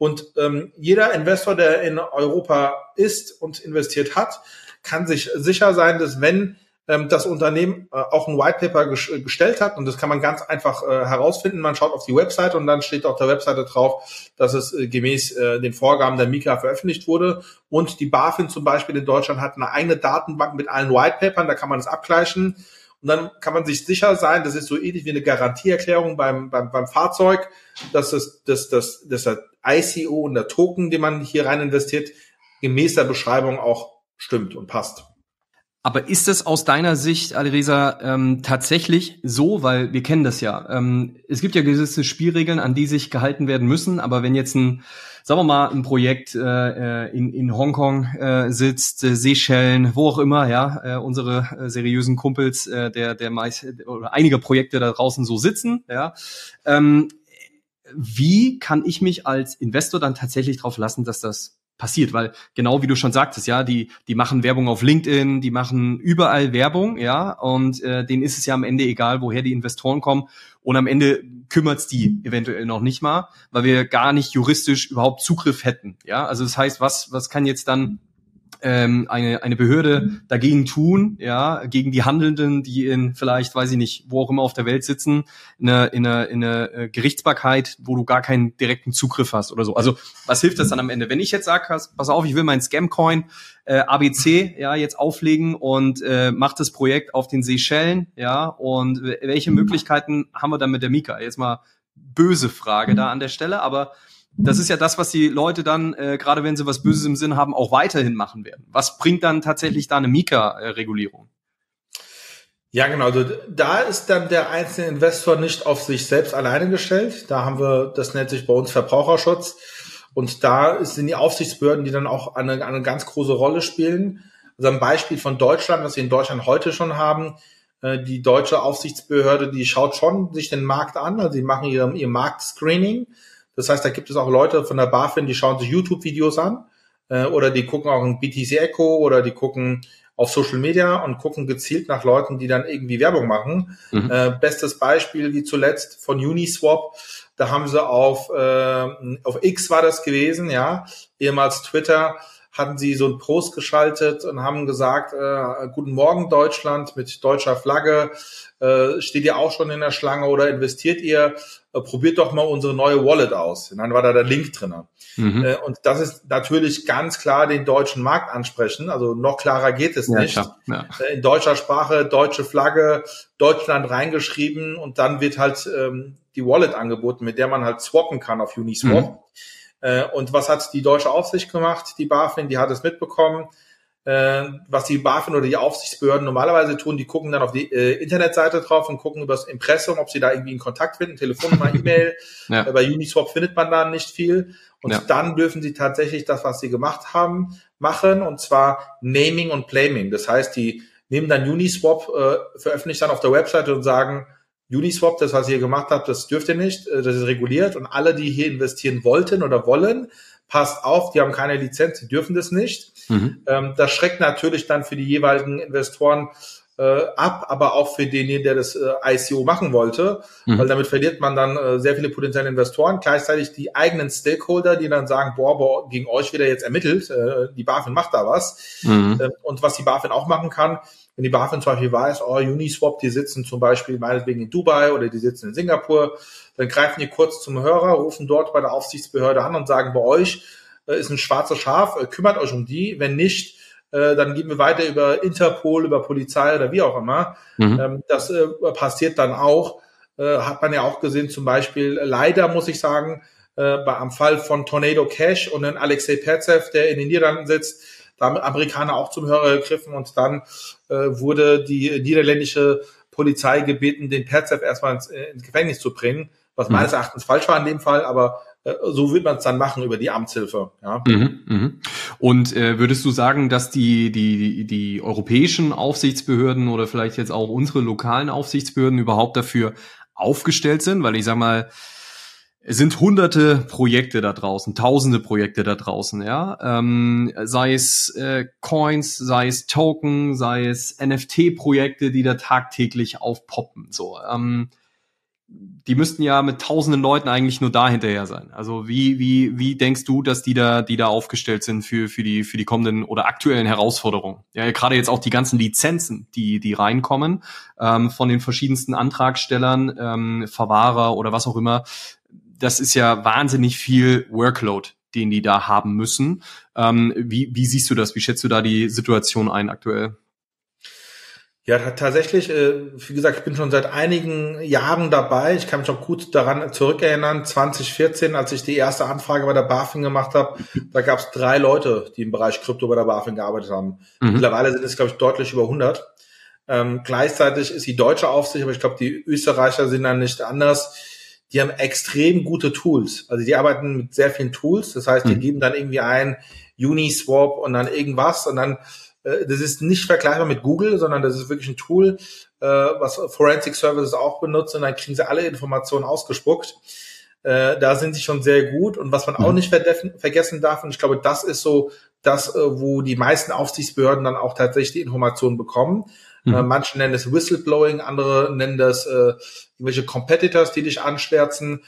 Und ähm, jeder Investor, der in Europa ist und investiert hat, kann sich sicher sein, dass wenn ähm, das Unternehmen äh, auch ein White Paper ges gestellt hat, und das kann man ganz einfach äh, herausfinden, man schaut auf die Website und dann steht auf der Webseite drauf, dass es äh, gemäß äh, den Vorgaben der Mika veröffentlicht wurde. Und die BaFin zum Beispiel in Deutschland hat eine eigene Datenbank mit allen White Papern, da kann man es abgleichen. Und dann kann man sich sicher sein, das ist so ähnlich wie eine Garantieerklärung beim, beim, beim Fahrzeug, dass, es, dass, dass, dass der ICO und der Token, den man hier rein investiert, gemäß der Beschreibung auch stimmt und passt. Aber ist es aus deiner Sicht, Alireza, ähm, tatsächlich so, weil wir kennen das ja. Ähm, es gibt ja gewisse Spielregeln, an die sich gehalten werden müssen, aber wenn jetzt ein, sagen wir mal, ein Projekt äh, äh in, in Hongkong äh, sitzt, äh, Seychellen, wo auch immer, ja, äh, unsere äh, seriösen Kumpels, äh, der, der meist, oder einige Projekte da draußen so sitzen, ja, ähm, wie kann ich mich als Investor dann tatsächlich darauf lassen, dass das passiert, weil genau wie du schon sagtest, ja, die die machen Werbung auf LinkedIn, die machen überall Werbung, ja, und äh, denen ist es ja am Ende egal, woher die Investoren kommen und am Ende kümmert's die eventuell noch nicht mal, weil wir gar nicht juristisch überhaupt Zugriff hätten, ja, also das heißt, was was kann jetzt dann ähm, eine, eine Behörde dagegen tun, ja, gegen die Handelnden, die in vielleicht, weiß ich nicht, wo auch immer auf der Welt sitzen, in einer, in einer, in einer äh, Gerichtsbarkeit, wo du gar keinen direkten Zugriff hast oder so. Also was hilft das dann am Ende? Wenn ich jetzt sage, pass auf, ich will meinen Scamcoin äh, ABC ja jetzt auflegen und äh, mach das Projekt auf den Seychellen, ja, und welche Möglichkeiten haben wir dann mit der Mika? Jetzt mal böse Frage da an der Stelle, aber das ist ja das, was die Leute dann, äh, gerade wenn sie was Böses im Sinn haben, auch weiterhin machen werden. Was bringt dann tatsächlich da eine Mika-Regulierung? Ja, genau. Also da ist dann der einzelne Investor nicht auf sich selbst alleine gestellt. Da haben wir, das nennt sich bei uns Verbraucherschutz. Und da sind die Aufsichtsbehörden, die dann auch eine, eine ganz große Rolle spielen. Also ein Beispiel von Deutschland, was wir in Deutschland heute schon haben. Äh, die deutsche Aufsichtsbehörde, die schaut schon sich den Markt an. Also die machen ihr, ihr Marktscreening. Das heißt, da gibt es auch Leute von der BaFin, die schauen sich YouTube-Videos an äh, oder die gucken auch in BTC Echo oder die gucken auf Social Media und gucken gezielt nach Leuten, die dann irgendwie Werbung machen. Mhm. Äh, bestes Beispiel wie zuletzt von Uniswap. Da haben sie auf, äh, auf X war das gewesen, ja, ehemals Twitter, hatten sie so einen Post geschaltet und haben gesagt, äh, guten Morgen Deutschland mit deutscher Flagge, äh, steht ihr auch schon in der Schlange oder investiert ihr? Äh, probiert doch mal unsere neue Wallet aus. Und dann war da der Link drin. Mhm. Äh, und das ist natürlich ganz klar den deutschen Markt ansprechen. Also noch klarer geht es ja, nicht. Ja. In deutscher Sprache, deutsche Flagge, Deutschland reingeschrieben und dann wird halt ähm, die Wallet angeboten, mit der man halt swappen kann auf Uniswap. Mhm. Und was hat die deutsche Aufsicht gemacht? Die BaFin, die hat es mitbekommen äh, was die BaFin oder die Aufsichtsbehörden normalerweise tun, die gucken dann auf die äh, Internetseite drauf und gucken über das Impressum, ob sie da irgendwie einen Kontakt finden, Telefonnummer, E-Mail. ja. äh, bei Uniswap findet man da nicht viel. Und ja. dann dürfen sie tatsächlich das, was sie gemacht haben, machen, und zwar Naming und Claiming. Das heißt, die nehmen dann Uniswap, äh, veröffentlichen dann auf der Webseite und sagen, Uniswap, das, was ihr gemacht habt, das dürft ihr nicht, äh, das ist reguliert und alle, die hier investieren wollten oder wollen, passt auf, die haben keine Lizenz, die dürfen das nicht. Mhm. Ähm, das schreckt natürlich dann für die jeweiligen Investoren äh, ab, aber auch für denjenigen, der das äh, ICO machen wollte, mhm. weil damit verliert man dann äh, sehr viele potenzielle Investoren. Gleichzeitig die eigenen Stakeholder, die dann sagen, boah, boah gegen euch wieder jetzt ermittelt, äh, die BaFin macht da was. Mhm. Äh, und was die BaFin auch machen kann, wenn die BaFin zum Beispiel weiß, oh, Uniswap, die sitzen zum Beispiel meinetwegen in Dubai oder die sitzen in Singapur, dann greifen die kurz zum Hörer, rufen dort bei der Aufsichtsbehörde an und sagen, bei euch äh, ist ein schwarzes Schaf, äh, kümmert euch um die. Wenn nicht, äh, dann gehen wir weiter über Interpol, über Polizei oder wie auch immer. Mhm. Ähm, das äh, passiert dann auch. Äh, hat man ja auch gesehen, zum Beispiel, leider muss ich sagen, äh, bei, am Fall von Tornado Cash und dann Alexei Perzev, der in den Niederlanden sitzt, da haben Amerikaner auch zum Hörer gegriffen und dann äh, wurde die niederländische Polizei gebeten, den Perzev erstmal ins, äh, ins Gefängnis zu bringen, was mhm. meines Erachtens falsch war in dem Fall, aber so wird man es dann machen über die Amtshilfe. Ja. Mhm, mh. Und äh, würdest du sagen, dass die, die, die europäischen Aufsichtsbehörden oder vielleicht jetzt auch unsere lokalen Aufsichtsbehörden überhaupt dafür aufgestellt sind? Weil ich sag mal, es sind hunderte Projekte da draußen, tausende Projekte da draußen, ja. Ähm, sei es äh, Coins, sei es Token, sei es NFT-Projekte, die da tagtäglich aufpoppen. So, ähm, die müssten ja mit tausenden Leuten eigentlich nur da hinterher sein. Also wie, wie, wie denkst du, dass die da, die da aufgestellt sind für, für die, für die kommenden oder aktuellen Herausforderungen? Ja, gerade jetzt auch die ganzen Lizenzen, die, die reinkommen, ähm, von den verschiedensten Antragstellern, ähm, Verwahrer oder was auch immer. Das ist ja wahnsinnig viel Workload, den die da haben müssen. Ähm, wie, wie siehst du das? Wie schätzt du da die Situation ein aktuell? Ja, tatsächlich, äh, wie gesagt, ich bin schon seit einigen Jahren dabei. Ich kann mich auch gut daran zurückerinnern, 2014, als ich die erste Anfrage bei der BaFin gemacht habe, da gab es drei Leute, die im Bereich Krypto bei der BaFin gearbeitet haben. Mhm. Mittlerweile sind es, glaube ich, deutlich über 100. Ähm, gleichzeitig ist die deutsche Aufsicht, aber ich glaube, die Österreicher sind dann nicht anders. Die haben extrem gute Tools. Also die arbeiten mit sehr vielen Tools. Das heißt, die mhm. geben dann irgendwie ein Uniswap und dann irgendwas und dann äh, das ist nicht vergleichbar mit Google, sondern das ist wirklich ein Tool, äh, was Forensic Services auch benutzt und dann kriegen sie alle Informationen ausgespuckt. Äh, da sind sie schon sehr gut. Und was man auch mhm. nicht vergessen darf, und ich glaube, das ist so das, äh, wo die meisten Aufsichtsbehörden dann auch tatsächlich die Informationen bekommen. Mhm. Äh, manche nennen es Whistleblowing, andere nennen das irgendwelche Competitors, die dich anschwärzen.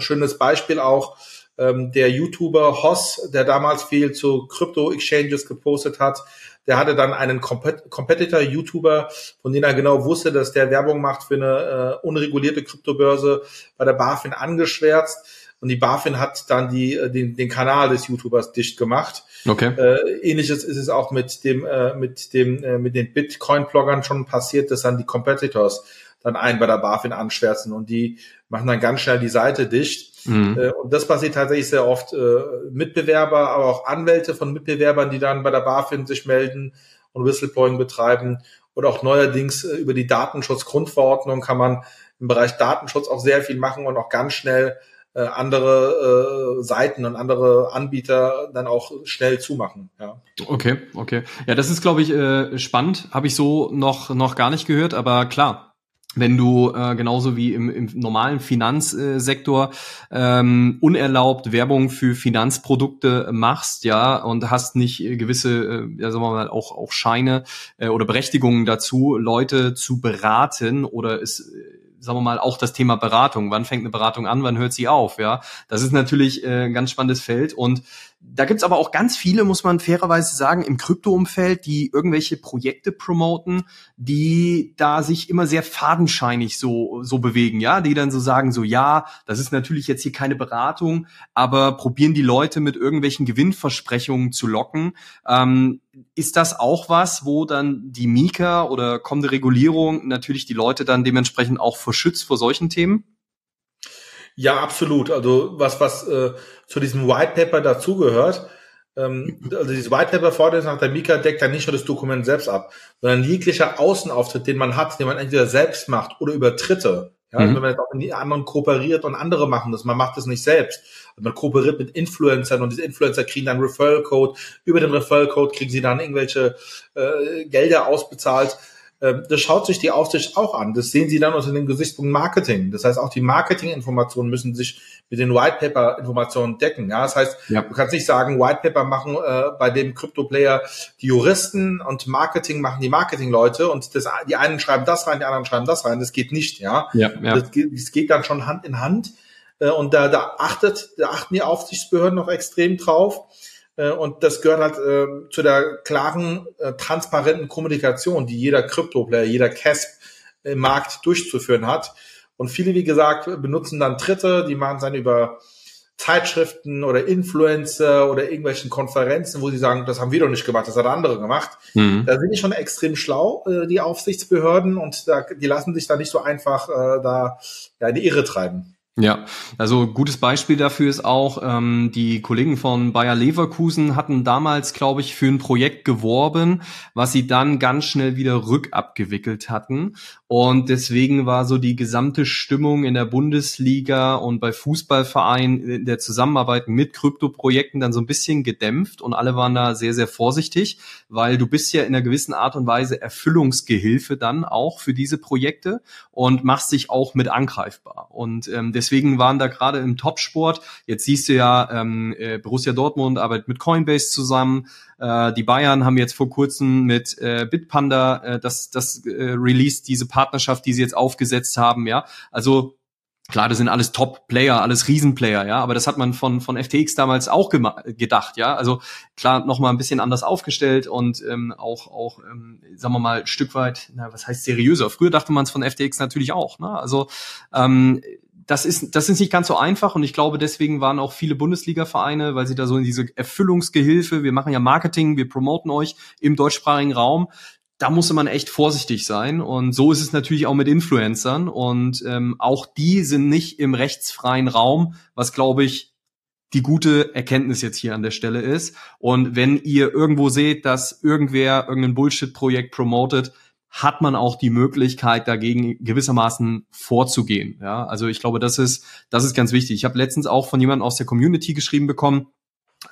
Schönes Beispiel auch ähm, der YouTuber Hoss, der damals viel zu Crypto-Exchanges gepostet hat, der hatte dann einen Competitor-YouTuber, von dem er genau wusste, dass der Werbung macht für eine äh, unregulierte Kryptobörse bei der BaFin angeschwärzt. Und die BaFin hat dann die, äh, den, den Kanal des YouTubers dicht gemacht. Okay. Äh, ähnliches ist es auch mit dem, äh, mit dem, äh, mit den Bitcoin-Bloggern schon passiert, dass dann die Competitors dann einen bei der BaFin anschwärzen und die machen dann ganz schnell die Seite dicht. Mhm. Äh, und das passiert tatsächlich sehr oft. Äh, Mitbewerber, aber auch Anwälte von Mitbewerbern, die dann bei der BaFin sich melden und Whistleblowing betreiben. Oder auch neuerdings äh, über die Datenschutzgrundverordnung kann man im Bereich Datenschutz auch sehr viel machen und auch ganz schnell äh, andere äh, Seiten und andere Anbieter dann auch schnell zumachen. Ja. Okay, okay. Ja, das ist, glaube ich, äh, spannend. Habe ich so noch noch gar nicht gehört, aber klar, wenn du äh, genauso wie im, im normalen Finanzsektor ähm, unerlaubt Werbung für Finanzprodukte machst, ja, und hast nicht gewisse, äh, ja, sagen wir mal, auch auch Scheine äh, oder Berechtigungen dazu, Leute zu beraten oder es sagen wir mal, auch das Thema Beratung. Wann fängt eine Beratung an, wann hört sie auf? Ja, das ist natürlich äh, ein ganz spannendes Feld und da gibt's aber auch ganz viele, muss man fairerweise sagen, im Kryptoumfeld, die irgendwelche Projekte promoten, die da sich immer sehr fadenscheinig so, so bewegen, ja, die dann so sagen, so, ja, das ist natürlich jetzt hier keine Beratung, aber probieren die Leute mit irgendwelchen Gewinnversprechungen zu locken. Ähm, ist das auch was, wo dann die Mika oder kommende Regulierung natürlich die Leute dann dementsprechend auch verschützt vor solchen Themen? Ja, absolut. Also was, was äh, zu diesem White Paper dazugehört, ähm, also dieses White Paper fordert nach der Mika deckt dann nicht nur das Dokument selbst ab, sondern jeglicher Außenauftritt, den man hat, den man entweder selbst macht oder über Dritte. Ja, mhm. wenn man jetzt auch mit anderen kooperiert und andere machen das, man macht das nicht selbst. Also man kooperiert mit Influencern und diese Influencer kriegen dann Referral Code. Über den Referral Code kriegen sie dann irgendwelche äh, Gelder ausbezahlt. Ähm, das schaut sich die Aufsicht auch an. Das sehen Sie dann unter dem Gesichtspunkt Marketing. Das heißt, auch die Marketinginformationen müssen sich mit den White Paper Informationen decken. Ja, das heißt, ja. du kannst nicht sagen, White Paper machen äh, bei dem Crypto Player die Juristen und Marketing machen die Marketingleute und das, die einen schreiben das rein, die anderen schreiben das rein. Das geht nicht. Ja, ja, ja. Das, geht, das geht dann schon Hand in Hand. Äh, und da, da achtet, da achten die Aufsichtsbehörden noch extrem drauf. Äh, und das gehört halt äh, zu der klaren, äh, transparenten Kommunikation, die jeder Krypto-Player, jeder CASP im Markt durchzuführen hat. Und viele, wie gesagt, benutzen dann Dritte, die machen es dann über Zeitschriften oder Influencer oder irgendwelchen Konferenzen, wo sie sagen, das haben wir doch nicht gemacht, das hat andere gemacht. Mhm. Da sind die schon extrem schlau, äh, die Aufsichtsbehörden, und da, die lassen sich da nicht so einfach äh, da ja, in die Irre treiben. Ja, also gutes Beispiel dafür ist auch, ähm, die Kollegen von Bayer Leverkusen hatten damals, glaube ich, für ein Projekt geworben, was sie dann ganz schnell wieder rückabgewickelt hatten. Und deswegen war so die gesamte Stimmung in der Bundesliga und bei Fußballvereinen in der Zusammenarbeit mit Kryptoprojekten dann so ein bisschen gedämpft und alle waren da sehr, sehr vorsichtig, weil du bist ja in einer gewissen Art und Weise Erfüllungsgehilfe dann auch für diese Projekte und machst dich auch mit angreifbar. Und ähm, deswegen waren da gerade im Topsport, jetzt siehst du ja, ähm, äh, Borussia Dortmund arbeitet mit Coinbase zusammen, äh, die Bayern haben jetzt vor kurzem mit äh, Bitpanda äh, das, das äh, Release, diese Partnerschaft, die sie jetzt aufgesetzt haben, ja. Also Klar, das sind alles Top-Player, alles Riesenplayer, ja, aber das hat man von, von FTX damals auch gedacht, ja. Also klar, nochmal ein bisschen anders aufgestellt und ähm, auch, auch ähm, sagen wir mal, Stück weit, na, was heißt seriöser? Früher dachte man es von FTX natürlich auch, ne? Also ähm, das ist, das ist nicht ganz so einfach und ich glaube, deswegen waren auch viele Bundesliga-Vereine, weil sie da so in diese Erfüllungsgehilfe, wir machen ja Marketing, wir promoten euch im deutschsprachigen Raum, da musste man echt vorsichtig sein. Und so ist es natürlich auch mit Influencern. Und ähm, auch die sind nicht im rechtsfreien Raum, was glaube ich die gute Erkenntnis jetzt hier an der Stelle ist. Und wenn ihr irgendwo seht, dass irgendwer irgendein Bullshit-Projekt promotet, hat man auch die Möglichkeit, dagegen gewissermaßen vorzugehen. Ja, also ich glaube, das ist, das ist ganz wichtig. Ich habe letztens auch von jemandem aus der Community geschrieben bekommen,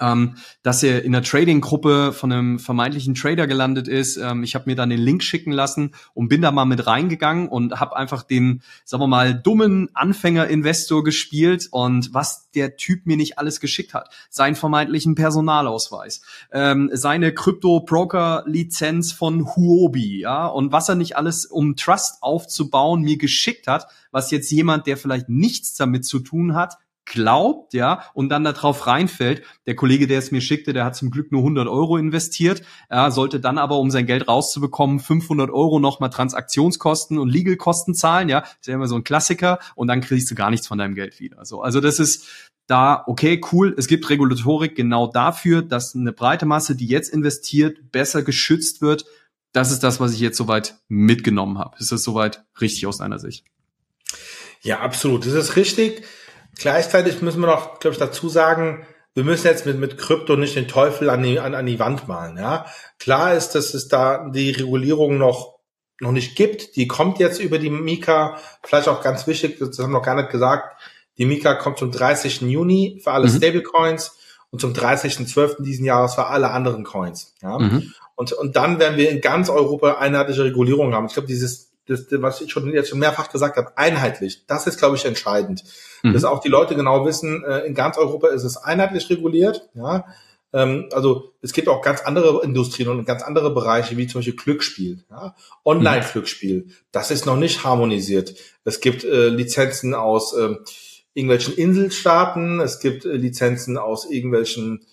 ähm, dass er in einer Trading-Gruppe von einem vermeintlichen Trader gelandet ist. Ähm, ich habe mir dann den Link schicken lassen und bin da mal mit reingegangen und habe einfach den, sagen wir mal, dummen Anfänger-Investor gespielt und was der Typ mir nicht alles geschickt hat. Seinen vermeintlichen Personalausweis, ähm, seine Crypto-Broker-Lizenz von Huobi, ja, und was er nicht alles, um Trust aufzubauen, mir geschickt hat, was jetzt jemand, der vielleicht nichts damit zu tun hat, glaubt, ja, und dann darauf reinfällt. Der Kollege, der es mir schickte, der hat zum Glück nur 100 Euro investiert, ja, sollte dann aber, um sein Geld rauszubekommen, 500 Euro nochmal Transaktionskosten und Legalkosten zahlen, ja, das ist ja immer so ein Klassiker, und dann kriegst du gar nichts von deinem Geld wieder. So, also das ist da, okay, cool, es gibt Regulatorik genau dafür, dass eine breite Masse, die jetzt investiert, besser geschützt wird. Das ist das, was ich jetzt soweit mitgenommen habe. Ist das soweit richtig aus deiner Sicht? Ja, absolut. Das ist richtig. Gleichzeitig müssen wir noch, glaube ich, dazu sagen, wir müssen jetzt mit, mit Krypto nicht den Teufel an die, an, an die Wand malen. Ja? Klar ist, dass es da die Regulierung noch, noch nicht gibt. Die kommt jetzt über die Mika. Vielleicht auch ganz wichtig, das haben wir noch gar nicht gesagt, die Mika kommt zum 30. Juni für alle mhm. Stablecoins und zum 30.12. diesen Jahres für alle anderen Coins. Ja? Mhm. Und, und dann werden wir in ganz Europa einheitliche Regulierung haben. Ich glaube, dieses das, was ich schon jetzt schon mehrfach gesagt habe, einheitlich. Das ist, glaube ich, entscheidend. Mhm. Dass auch die Leute genau wissen, äh, in ganz Europa ist es einheitlich reguliert. Ja, ähm, also es gibt auch ganz andere Industrien und ganz andere Bereiche, wie zum Beispiel Glücksspiel, ja? Online-Glücksspiel. Das ist noch nicht harmonisiert. Es gibt äh, Lizenzen aus äh, irgendwelchen Inselstaaten, es gibt äh, Lizenzen aus irgendwelchen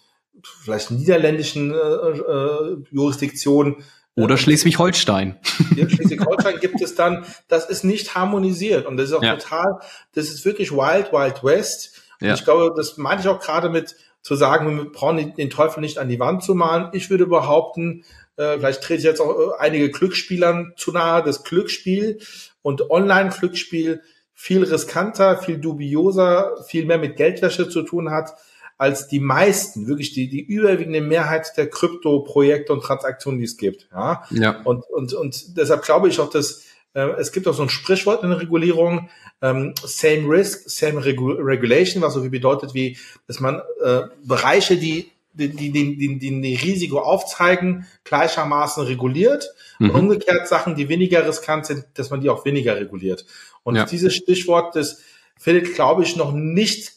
vielleicht niederländischen äh, äh, Jurisdiktionen. Oder Schleswig-Holstein. In Schleswig-Holstein gibt es dann, das ist nicht harmonisiert und das ist auch ja. total, das ist wirklich Wild, Wild West. Ja. ich glaube, das meine ich auch gerade mit zu sagen, wir brauchen den Teufel nicht an die Wand zu malen. Ich würde behaupten, äh, vielleicht trete ich jetzt auch äh, einige Glücksspielern zu nahe, das Glücksspiel und Online-Glücksspiel viel riskanter, viel dubioser, viel mehr mit Geldwäsche zu tun hat als die meisten, wirklich die, die überwiegende Mehrheit der Krypto-Projekte und Transaktionen, die es gibt. Ja? ja. Und, und, und deshalb glaube ich auch, dass äh, es gibt auch so ein Sprichwort in der Regulierung, ähm, same risk, same regu regulation, was so viel bedeutet wie, dass man äh, Bereiche, die die, die, die, die, die Risiko aufzeigen, gleichermaßen reguliert. Mhm. Und umgekehrt Sachen, die weniger riskant sind, dass man die auch weniger reguliert. Und ja. dieses Stichwort, das findet, glaube ich, noch nicht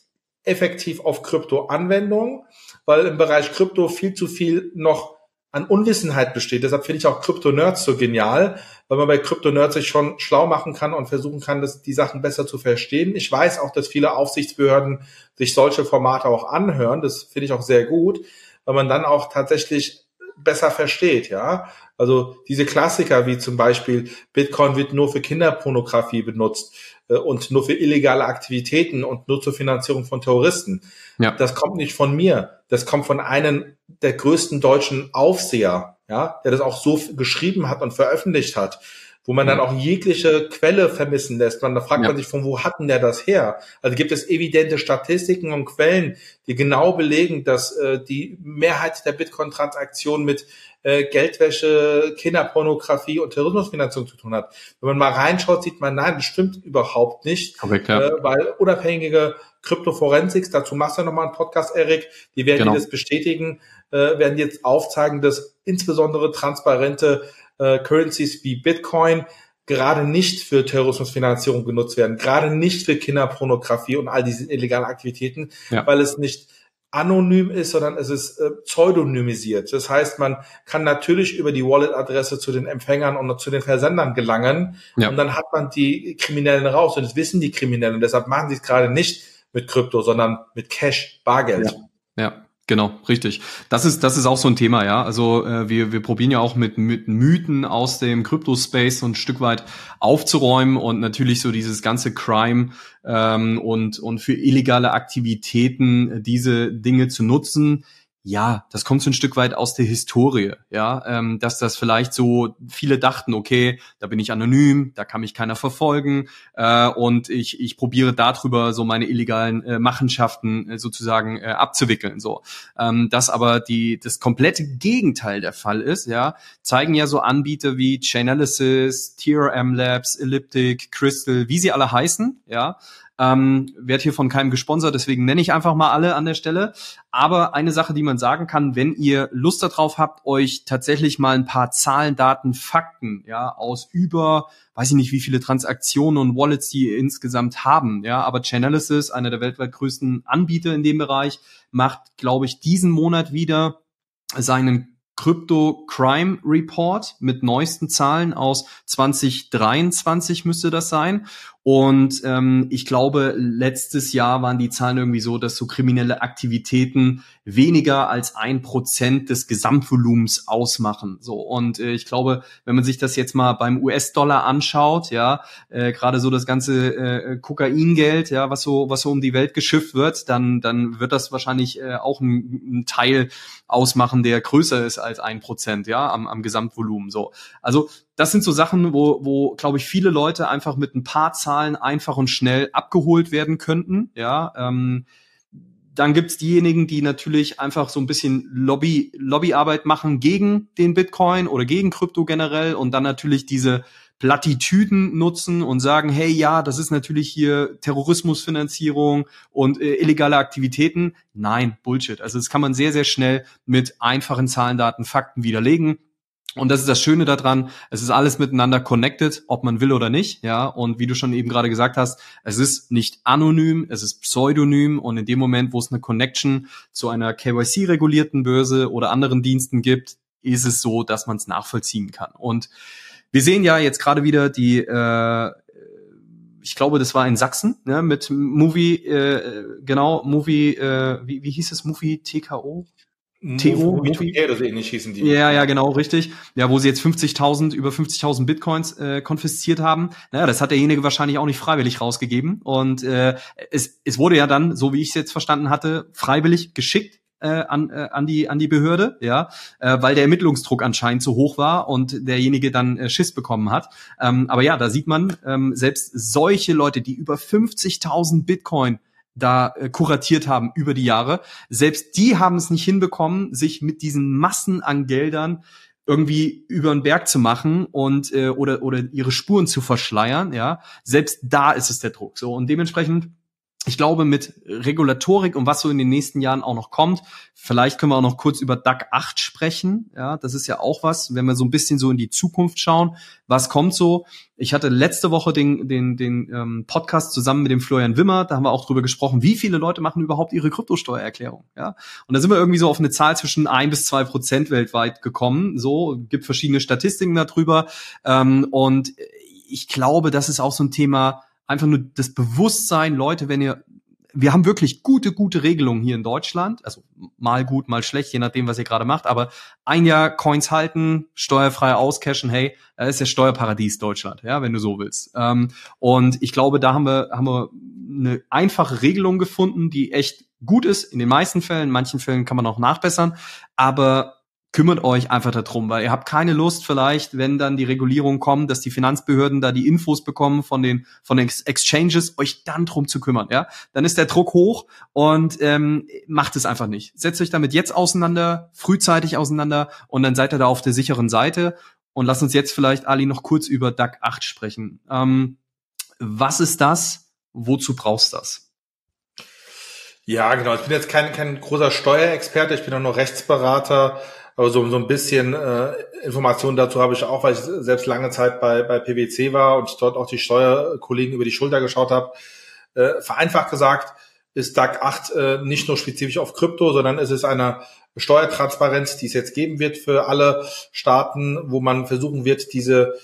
effektiv auf Krypto-Anwendungen, weil im Bereich Krypto viel zu viel noch an Unwissenheit besteht. Deshalb finde ich auch Krypto-Nerds so genial, weil man bei Krypto-Nerds sich schon schlau machen kann und versuchen kann, das, die Sachen besser zu verstehen. Ich weiß auch, dass viele Aufsichtsbehörden sich solche Formate auch anhören. Das finde ich auch sehr gut, weil man dann auch tatsächlich besser versteht, ja. Also diese Klassiker wie zum Beispiel Bitcoin wird nur für Kinderpornografie benutzt und nur für illegale Aktivitäten und nur zur Finanzierung von Terroristen. Ja. Das kommt nicht von mir. Das kommt von einem der größten deutschen Aufseher, ja, der das auch so geschrieben hat und veröffentlicht hat wo man dann auch jegliche Quelle vermissen lässt. Man, da fragt ja. man sich, von wo hatten der das her? Also gibt es evidente Statistiken und Quellen, die genau belegen, dass äh, die Mehrheit der Bitcoin-Transaktionen mit äh, Geldwäsche, Kinderpornografie und Terrorismusfinanzierung zu tun hat. Wenn man mal reinschaut, sieht man, nein, das stimmt überhaupt nicht, Korrekt, ja. äh, weil unabhängige Kryptoforensics, dazu machst du ja nochmal einen Podcast, Erik, die werden genau. das bestätigen, äh, werden jetzt aufzeigen, dass insbesondere transparente äh, Currencies wie Bitcoin gerade nicht für Terrorismusfinanzierung genutzt werden, gerade nicht für Kinderpornografie und all diese illegalen Aktivitäten, ja. weil es nicht anonym ist, sondern es ist äh, pseudonymisiert. Das heißt, man kann natürlich über die Wallet-Adresse zu den Empfängern und zu den Versendern gelangen ja. und dann hat man die Kriminellen raus und das wissen die Kriminellen und deshalb machen sie es gerade nicht mit Krypto, sondern mit Cash, Bargeld. Ja. ja. Genau, richtig. Das ist das ist auch so ein Thema, ja. Also äh, wir wir probieren ja auch mit, mit Mythen aus dem Crypto-Space so ein Stück weit aufzuräumen und natürlich so dieses ganze Crime ähm, und und für illegale Aktivitäten diese Dinge zu nutzen ja, das kommt so ein Stück weit aus der Historie, ja, ähm, dass das vielleicht so viele dachten, okay, da bin ich anonym, da kann mich keiner verfolgen äh, und ich ich probiere darüber so meine illegalen äh, Machenschaften äh, sozusagen äh, abzuwickeln, so. Ähm, dass aber die das komplette Gegenteil der Fall ist, ja, zeigen ja so Anbieter wie Chainalysis, TRM Labs, Elliptic, Crystal, wie sie alle heißen, ja, Ähm, werd hier von keinem gesponsert, deswegen nenne ich einfach mal alle an der Stelle. Aber eine Sache, die man sagen kann, wenn ihr Lust darauf habt, euch tatsächlich mal ein paar Zahlen, Daten, Fakten, ja, aus über, weiß ich nicht, wie viele Transaktionen und Wallets die insgesamt haben, ja, aber Chainalysis, einer der weltweit größten Anbieter in dem Bereich, macht, glaube ich, diesen Monat wieder seinen Crypto Crime Report mit neuesten Zahlen aus 2023 müsste das sein. Und ähm, ich glaube, letztes Jahr waren die Zahlen irgendwie so, dass so kriminelle Aktivitäten weniger als ein Prozent des Gesamtvolumens ausmachen. So und äh, ich glaube, wenn man sich das jetzt mal beim US-Dollar anschaut, ja, äh, gerade so das ganze äh, Kokaingeld, ja, was so was so um die Welt geschifft wird, dann dann wird das wahrscheinlich äh, auch ein, ein Teil ausmachen, der größer ist als ein Prozent, ja, am, am Gesamtvolumen. So, also das sind so Sachen, wo, wo glaube ich, viele Leute einfach mit ein paar Zahlen einfach und schnell abgeholt werden könnten. Ja, ähm, dann gibt's diejenigen, die natürlich einfach so ein bisschen Lobby, Lobbyarbeit machen gegen den Bitcoin oder gegen Krypto generell und dann natürlich diese Plattitüden nutzen und sagen, hey, ja, das ist natürlich hier Terrorismusfinanzierung und äh, illegale Aktivitäten. Nein, Bullshit. Also das kann man sehr, sehr schnell mit einfachen Zahlen, Daten, Fakten widerlegen. Und das ist das Schöne daran, es ist alles miteinander connected, ob man will oder nicht, ja. Und wie du schon eben gerade gesagt hast, es ist nicht anonym, es ist pseudonym und in dem Moment, wo es eine Connection zu einer KYC-regulierten Börse oder anderen Diensten gibt, ist es so, dass man es nachvollziehen kann. Und wir sehen ja jetzt gerade wieder die, äh, ich glaube, das war in Sachsen, ne, mit Movie, äh, genau, Movie, äh, wie, wie hieß es, Movie TKO? TO, oder so ähnlich hießen die. Ja, ja, genau, richtig. Ja, wo sie jetzt 50.000, über 50.000 Bitcoins äh, konfisziert haben. Naja, das hat derjenige wahrscheinlich auch nicht freiwillig rausgegeben. Und äh, es, es wurde ja dann, so wie ich es jetzt verstanden hatte, freiwillig geschickt äh, an, äh, an, die, an die Behörde, ja, äh, weil der Ermittlungsdruck anscheinend zu hoch war und derjenige dann äh, Schiss bekommen hat. Ähm, aber ja, da sieht man, ähm, selbst solche Leute, die über 50.000 Bitcoin da äh, kuratiert haben über die Jahre. Selbst die haben es nicht hinbekommen, sich mit diesen Massen an Geldern irgendwie über den Berg zu machen und äh, oder oder ihre Spuren zu verschleiern, ja. Selbst da ist es der Druck. So und dementsprechend ich glaube, mit Regulatorik und was so in den nächsten Jahren auch noch kommt, vielleicht können wir auch noch kurz über DAC 8 sprechen. Ja, das ist ja auch was, wenn wir so ein bisschen so in die Zukunft schauen. Was kommt so? Ich hatte letzte Woche den, den, den ähm, Podcast zusammen mit dem Florian Wimmer, da haben wir auch drüber gesprochen, wie viele Leute machen überhaupt ihre Kryptosteuererklärung. Ja, und da sind wir irgendwie so auf eine Zahl zwischen ein bis zwei Prozent weltweit gekommen. So, gibt verschiedene Statistiken darüber. Ähm, und ich glaube, das ist auch so ein Thema, einfach nur das Bewusstsein, Leute, wenn ihr wir haben wirklich gute, gute Regelungen hier in Deutschland. Also mal gut, mal schlecht, je nachdem, was ihr gerade macht. Aber ein Jahr Coins halten, steuerfrei auscashen, hey, das ist ja Steuerparadies Deutschland, ja, wenn du so willst. Ähm, und ich glaube, da haben wir, haben wir eine einfache Regelung gefunden, die echt gut ist in den meisten Fällen. In manchen Fällen kann man auch nachbessern. Aber kümmert euch einfach darum, weil ihr habt keine Lust vielleicht, wenn dann die Regulierung kommt, dass die Finanzbehörden da die Infos bekommen von den von den Exchanges, euch dann drum zu kümmern, ja? Dann ist der Druck hoch und ähm, macht es einfach nicht. Setzt euch damit jetzt auseinander, frühzeitig auseinander und dann seid ihr da auf der sicheren Seite. Und lasst uns jetzt vielleicht Ali noch kurz über DAC 8 sprechen. Ähm, was ist das? Wozu brauchst du das? Ja, genau. Ich bin jetzt kein, kein großer Steuerexperte, ich bin auch nur Rechtsberater aber so, so ein bisschen äh, Informationen dazu habe ich auch, weil ich selbst lange Zeit bei, bei PwC war und dort auch die Steuerkollegen über die Schulter geschaut habe. Äh, vereinfacht gesagt ist DAC 8 äh, nicht nur spezifisch auf Krypto, sondern es ist eine Steuertransparenz, die es jetzt geben wird für alle Staaten, wo man versuchen wird, diese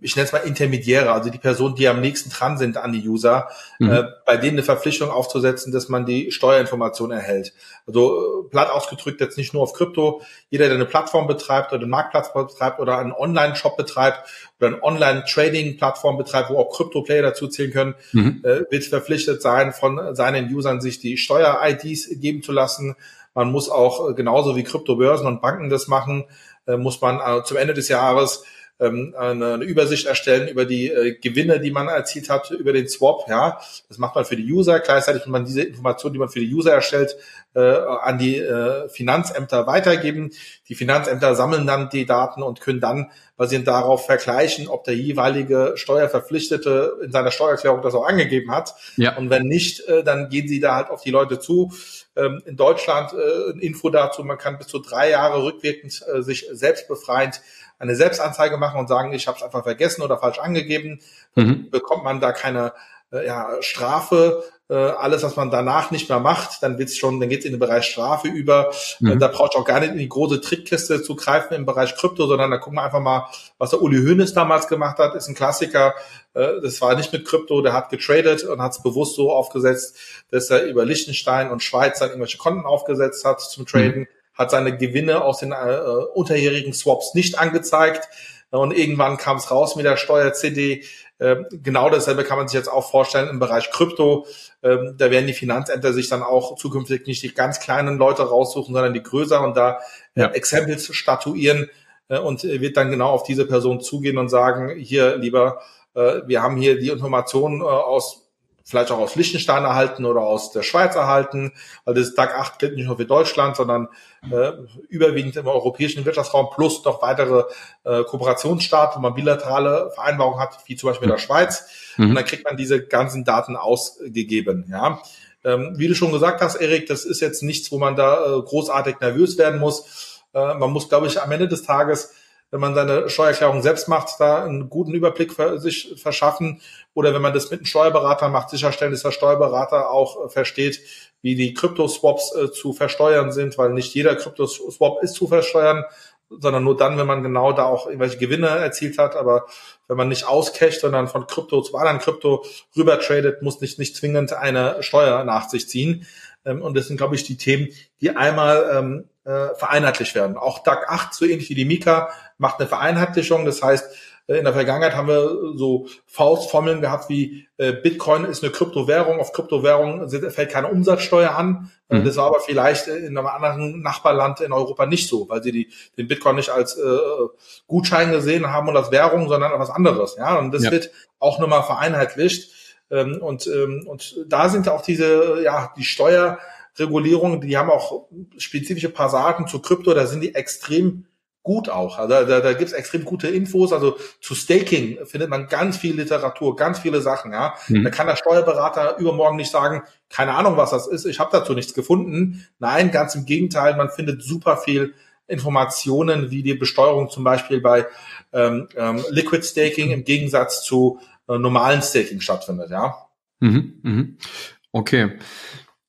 ich nenne es mal Intermediäre, also die Personen, die am nächsten dran sind an die User, mhm. äh, bei denen eine Verpflichtung aufzusetzen, dass man die Steuerinformation erhält. Also äh, platt ausgedrückt jetzt nicht nur auf Krypto, jeder, der eine Plattform betreibt oder einen Marktplatz betreibt oder einen Online-Shop betreibt oder eine Online-Trading-Plattform betreibt, wo auch Krypto-Player dazu zählen können, mhm. äh, wird verpflichtet sein, von seinen Usern sich die Steuer-IDs geben zu lassen. Man muss auch äh, genauso wie Kryptobörsen und Banken das machen, äh, muss man äh, zum Ende des Jahres ähm, eine, eine Übersicht erstellen über die äh, Gewinne, die man erzielt hat über den Swap. Ja, das macht man für die User. Gleichzeitig muss man diese Informationen, die man für die User erstellt, äh, an die äh, Finanzämter weitergeben. Die Finanzämter sammeln dann die Daten und können dann basierend darauf vergleichen, ob der jeweilige Steuerverpflichtete in seiner Steuererklärung das auch angegeben hat. Ja. Und wenn nicht, äh, dann gehen sie da halt auf die Leute zu. Ähm, in Deutschland äh, Info dazu, man kann bis zu drei Jahre rückwirkend äh, sich selbstbefreiend eine Selbstanzeige machen und sagen, ich habe es einfach vergessen oder falsch angegeben. Mhm. Bekommt man da keine ja, Strafe, äh, alles, was man danach nicht mehr macht, dann wird's schon, dann geht's in den Bereich Strafe über. Mhm. Äh, da braucht auch gar nicht in die große Trickkiste zu greifen im Bereich Krypto, sondern da gucken wir einfach mal, was der Uli Hoeneß damals gemacht hat, ist ein Klassiker. Äh, das war nicht mit Krypto, der hat getradet und hat es bewusst so aufgesetzt, dass er über Liechtenstein und Schweiz dann irgendwelche Konten aufgesetzt hat zum Traden, mhm. Hat seine Gewinne aus den äh, unterjährigen Swaps nicht angezeigt. Und irgendwann kam es raus mit der Steuer-CD, ähm, genau dasselbe kann man sich jetzt auch vorstellen im Bereich Krypto. Ähm, da werden die Finanzämter sich dann auch zukünftig nicht die ganz kleinen Leute raussuchen, sondern die größeren und da äh, ja. Exempels statuieren äh, und wird dann genau auf diese Person zugehen und sagen, hier lieber, äh, wir haben hier die Informationen aus vielleicht auch aus Liechtenstein erhalten oder aus der Schweiz erhalten, weil das DAG 8 gilt nicht nur für Deutschland, sondern äh, überwiegend im europäischen Wirtschaftsraum plus noch weitere äh, Kooperationsstaaten, wo man bilaterale Vereinbarungen hat, wie zum Beispiel in der Schweiz. Mhm. Und dann kriegt man diese ganzen Daten ausgegeben. Ja. Ähm, wie du schon gesagt hast, Erik, das ist jetzt nichts, wo man da äh, großartig nervös werden muss. Äh, man muss, glaube ich, am Ende des Tages wenn man seine Steuererklärung selbst macht, da einen guten Überblick sich verschaffen oder wenn man das mit einem Steuerberater macht, sicherstellen, dass der Steuerberater auch äh, versteht, wie die Kryptoswaps äh, zu versteuern sind, weil nicht jeder Kryptoswap ist zu versteuern, sondern nur dann, wenn man genau da auch irgendwelche Gewinne erzielt hat. Aber wenn man nicht auscasht, sondern von Krypto zu anderen Krypto rüber tradet, muss nicht, nicht zwingend eine Steuer nach sich ziehen. Ähm, und das sind, glaube ich, die Themen, die einmal ähm, äh, vereinheitlicht werden. Auch DAG 8, so ähnlich wie die Mika, macht eine Vereinheitlichung. Das heißt, äh, in der Vergangenheit haben wir so Faustformeln gehabt wie äh, Bitcoin ist eine Kryptowährung, auf Kryptowährung fällt keine Umsatzsteuer an. Äh, mhm. Das war aber vielleicht in einem anderen Nachbarland in Europa nicht so, weil sie die, den Bitcoin nicht als äh, Gutschein gesehen haben und als Währung, sondern als was anderes. Ja, und das ja. wird auch nochmal vereinheitlicht. Ähm, und, ähm, und da sind auch diese, ja, die Steuerregulierungen, die haben auch spezifische Passagen zu Krypto, da sind die extrem gut auch. Also da, da gibt es extrem gute Infos. Also zu Staking findet man ganz viel Literatur, ganz viele Sachen. Ja, mhm. da kann der Steuerberater übermorgen nicht sagen, keine Ahnung, was das ist. Ich habe dazu nichts gefunden. Nein, ganz im Gegenteil. Man findet super viel Informationen, wie die Besteuerung zum Beispiel bei ähm, ähm, Liquid Staking im Gegensatz zu äh, normalen Staking stattfindet. Ja. Mhm, mhm. Okay.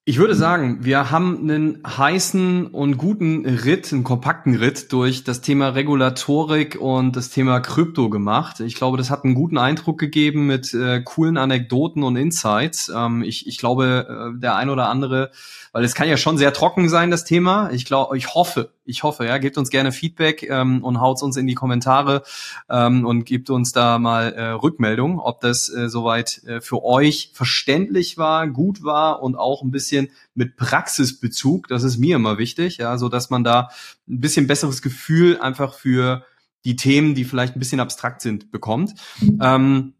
Ich würde sagen, wir haben einen heißen und guten Ritt, einen kompakten Ritt durch das Thema Regulatorik und das Thema Krypto gemacht. Ich glaube, das hat einen guten Eindruck gegeben mit äh, coolen Anekdoten und Insights. Ähm, ich, ich glaube, äh, der ein oder andere weil es kann ja schon sehr trocken sein, das Thema. Ich glaube, ich hoffe, ich hoffe, ja, gebt uns gerne Feedback ähm, und haut uns in die Kommentare ähm, und gebt uns da mal äh, Rückmeldung, ob das äh, soweit äh, für euch verständlich war, gut war und auch ein bisschen mit Praxisbezug. Das ist mir immer wichtig, ja, so dass man da ein bisschen besseres Gefühl einfach für die Themen, die vielleicht ein bisschen abstrakt sind, bekommt. Ähm,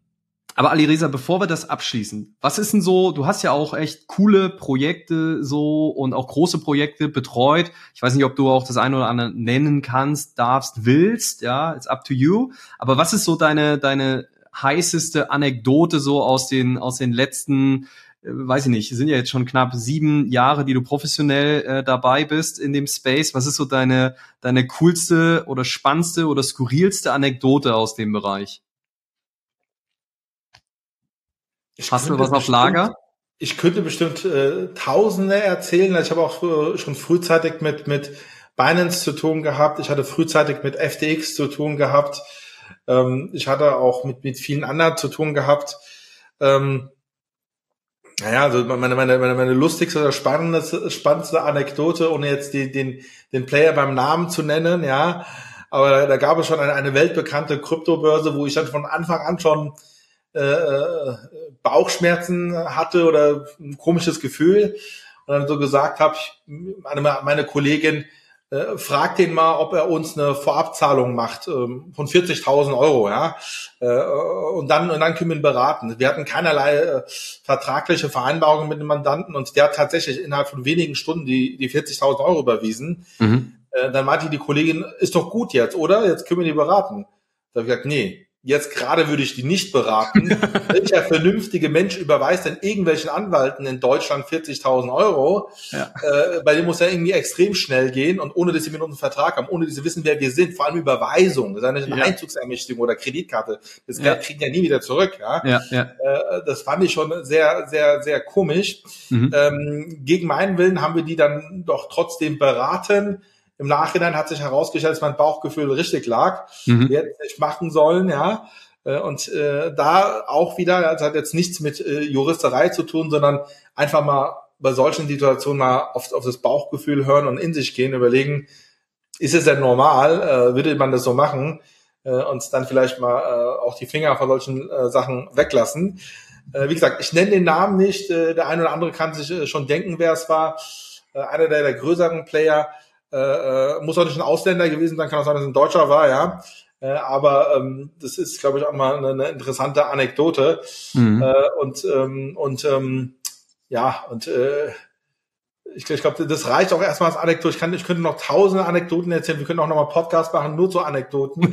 aber Ali Reza, bevor wir das abschließen, was ist denn so, du hast ja auch echt coole Projekte so und auch große Projekte betreut. Ich weiß nicht, ob du auch das eine oder andere nennen kannst, darfst, willst, ja, it's up to you. Aber was ist so deine, deine heißeste Anekdote so aus den, aus den letzten, äh, weiß ich nicht, sind ja jetzt schon knapp sieben Jahre, die du professionell äh, dabei bist in dem Space. Was ist so deine, deine coolste oder spannendste oder skurrilste Anekdote aus dem Bereich? Ich Hast du was auf Lager? Ich könnte bestimmt äh, Tausende erzählen. Ich habe auch äh, schon frühzeitig mit mit Binance zu tun gehabt. Ich hatte frühzeitig mit FTX zu tun gehabt. Ähm, ich hatte auch mit mit vielen anderen zu tun gehabt. Ähm, naja, also meine, meine, meine, meine lustigste oder spannendste, spannendste Anekdote, ohne jetzt die, den, den Player beim Namen zu nennen, ja. Aber da gab es schon eine, eine weltbekannte Kryptobörse, wo ich dann von Anfang an schon äh, Bauchschmerzen hatte oder ein komisches Gefühl und dann so gesagt habe, meine, meine Kollegin, äh, frag den mal, ob er uns eine Vorabzahlung macht ähm, von 40.000 Euro, ja, äh, und dann und dann können wir ihn beraten. Wir hatten keinerlei äh, vertragliche Vereinbarungen mit dem Mandanten und der hat tatsächlich innerhalb von wenigen Stunden die die 40.000 Euro überwiesen. Mhm. Äh, dann meinte die Kollegin, ist doch gut jetzt, oder? Jetzt können wir die beraten. Da habe ich gesagt, nee, Jetzt gerade würde ich die nicht beraten. Welcher vernünftige Mensch überweist denn irgendwelchen Anwalten in Deutschland 40.000 Euro? Ja. Äh, bei dem muss ja irgendwie extrem schnell gehen und ohne, dass sie mit uns einen Vertrag haben, ohne dass sie wissen, wer wir sind, vor allem Überweisung, das ist eine ja. Einzugsermächtigung oder Kreditkarte. Das ja. kriegen ja nie wieder zurück. Ja? Ja, ja. Äh, das fand ich schon sehr, sehr, sehr komisch. Mhm. Ähm, gegen meinen Willen haben wir die dann doch trotzdem beraten im Nachhinein hat sich herausgestellt, dass mein Bauchgefühl richtig lag. Mhm. Wir hätten es nicht machen sollen, ja. Äh, und äh, da auch wieder, das hat jetzt nichts mit äh, Juristerei zu tun, sondern einfach mal bei solchen Situationen mal auf, auf das Bauchgefühl hören und in sich gehen, überlegen, ist es denn normal, äh, würde man das so machen äh, und dann vielleicht mal äh, auch die Finger von solchen äh, Sachen weglassen. Äh, wie gesagt, ich nenne den Namen nicht, äh, der eine oder andere kann sich äh, schon denken, wer es war. Äh, einer der, der größeren Player, äh, äh, muss auch nicht ein Ausländer gewesen sein, kann auch sein, dass es ein Deutscher war, ja. Äh, aber ähm, das ist, glaube ich, auch mal eine, eine interessante Anekdote. Mhm. Äh, und ähm, und ähm, ja, und äh, ich, ich glaube, das reicht auch erstmal als Anekdote. Ich, kann, ich könnte noch tausende Anekdoten erzählen. Wir können auch nochmal Podcast machen, nur zu Anekdoten.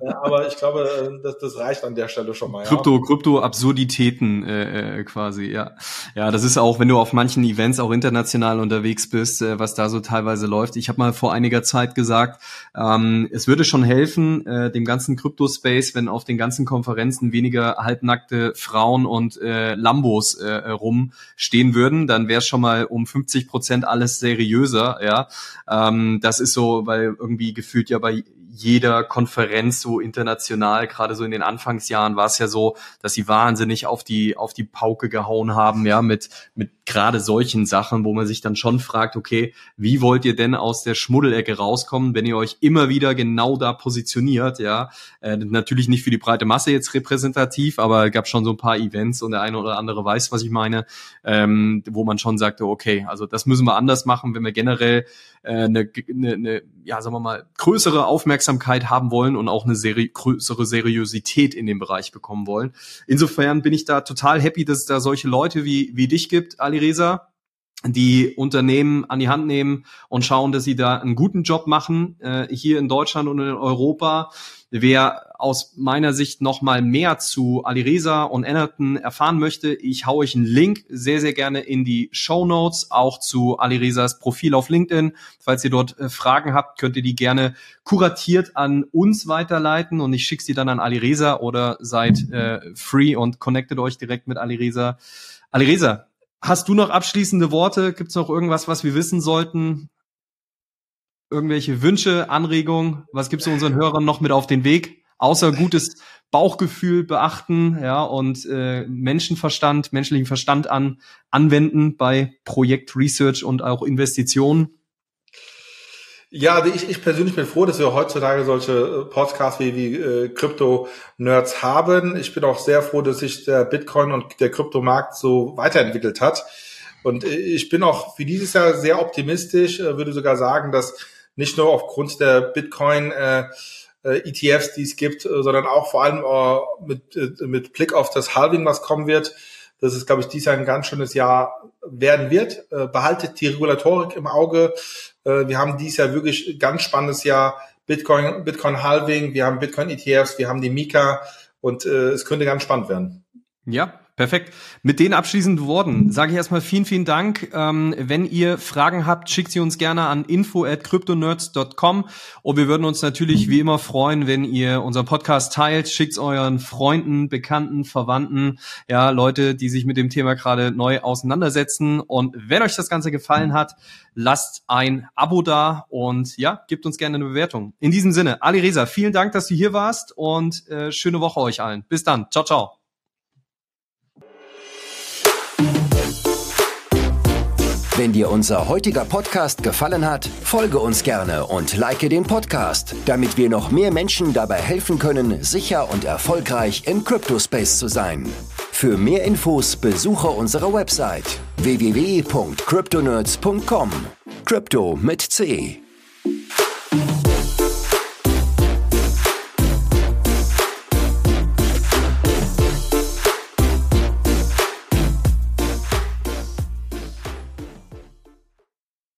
ja, aber ich glaube, äh, das, das reicht an der Stelle schon mal. Krypto, ja. Krypto-Absurditäten äh, äh, quasi, ja. Ja, das ist auch, wenn du auf manchen Events auch international unterwegs bist, äh, was da so teilweise läuft. Ich habe mal vor einiger Zeit gesagt, ähm, es würde schon helfen, äh, dem ganzen Krypto-Space, wenn auf den ganzen Konferenzen weniger halbnackte Frauen und äh, Lambos äh, rumstehen würden. Dann wäre es schon mal um 50 Prozent alles seriöser, ja. Ähm, das ist so, weil irgendwie gefühlt ja bei jeder Konferenz so international, gerade so in den Anfangsjahren war es ja so, dass sie wahnsinnig auf die auf die Pauke gehauen haben, ja, mit mit gerade solchen Sachen, wo man sich dann schon fragt, okay, wie wollt ihr denn aus der Schmuddelecke rauskommen, wenn ihr euch immer wieder genau da positioniert, ja? Äh, natürlich nicht für die breite Masse jetzt repräsentativ, aber gab schon so ein paar Events und der eine oder andere weiß, was ich meine, ähm, wo man schon sagte, okay, also das müssen wir anders machen, wenn wir generell äh, eine, eine, eine, ja, sagen wir mal, größere Aufmerksamkeit haben wollen und auch eine seri größere Seriosität in dem Bereich bekommen wollen. Insofern bin ich da total happy, dass es da solche Leute wie, wie dich gibt, Ali Reza, die Unternehmen an die Hand nehmen und schauen, dass sie da einen guten Job machen, äh, hier in Deutschland und in Europa. Wer aus meiner Sicht noch mal mehr zu Alireza und Enerton erfahren möchte, ich haue euch einen Link sehr, sehr gerne in die Show Notes, auch zu Alirezas Profil auf LinkedIn. Falls ihr dort äh, Fragen habt, könnt ihr die gerne kuratiert an uns weiterleiten und ich schicke sie dann an Alireza oder seid äh, free und connectet euch direkt mit Alireza. Alireza, hast du noch abschließende Worte? Gibt es noch irgendwas, was wir wissen sollten? Irgendwelche Wünsche, Anregungen? Was gibst du unseren Hörern noch mit auf den Weg? außer gutes Bauchgefühl beachten, ja, und äh, Menschenverstand, menschlichen Verstand an, anwenden bei Projekt Research und auch Investitionen? Ja, also ich, ich persönlich bin froh, dass wir heutzutage solche äh, Podcasts wie, wie äh, Krypto-Nerds haben. Ich bin auch sehr froh, dass sich der Bitcoin und der Kryptomarkt so weiterentwickelt hat. Und äh, ich bin auch für dieses Jahr sehr optimistisch, äh, würde sogar sagen, dass nicht nur aufgrund der Bitcoin äh, ETFs, die es gibt, sondern auch vor allem äh, mit, äh, mit Blick auf das Halving, was kommen wird. Das ist, glaube ich, dieses Jahr ein ganz schönes Jahr werden wird. Äh, behaltet die Regulatorik im Auge. Äh, wir haben dieses Jahr wirklich ganz spannendes Jahr. Bitcoin, Bitcoin Halving, wir haben Bitcoin ETFs, wir haben die Mika und äh, es könnte ganz spannend werden. Ja, Perfekt. Mit den abschließenden Worten sage ich erstmal vielen, vielen Dank. Ähm, wenn ihr Fragen habt, schickt sie uns gerne an info at cryptonerds.com und wir würden uns natürlich wie immer freuen, wenn ihr unseren Podcast teilt. Schickt euren Freunden, Bekannten, Verwandten, ja, Leute, die sich mit dem Thema gerade neu auseinandersetzen. Und wenn euch das Ganze gefallen hat, lasst ein Abo da und ja, gebt uns gerne eine Bewertung. In diesem Sinne, Ali Reza, vielen Dank, dass du hier warst und äh, schöne Woche euch allen. Bis dann. Ciao, ciao. Wenn dir unser heutiger Podcast gefallen hat, folge uns gerne und like den Podcast, damit wir noch mehr Menschen dabei helfen können, sicher und erfolgreich im Cryptospace zu sein. Für mehr Infos besuche unsere Website www.cryptonerds.com. Crypto mit C.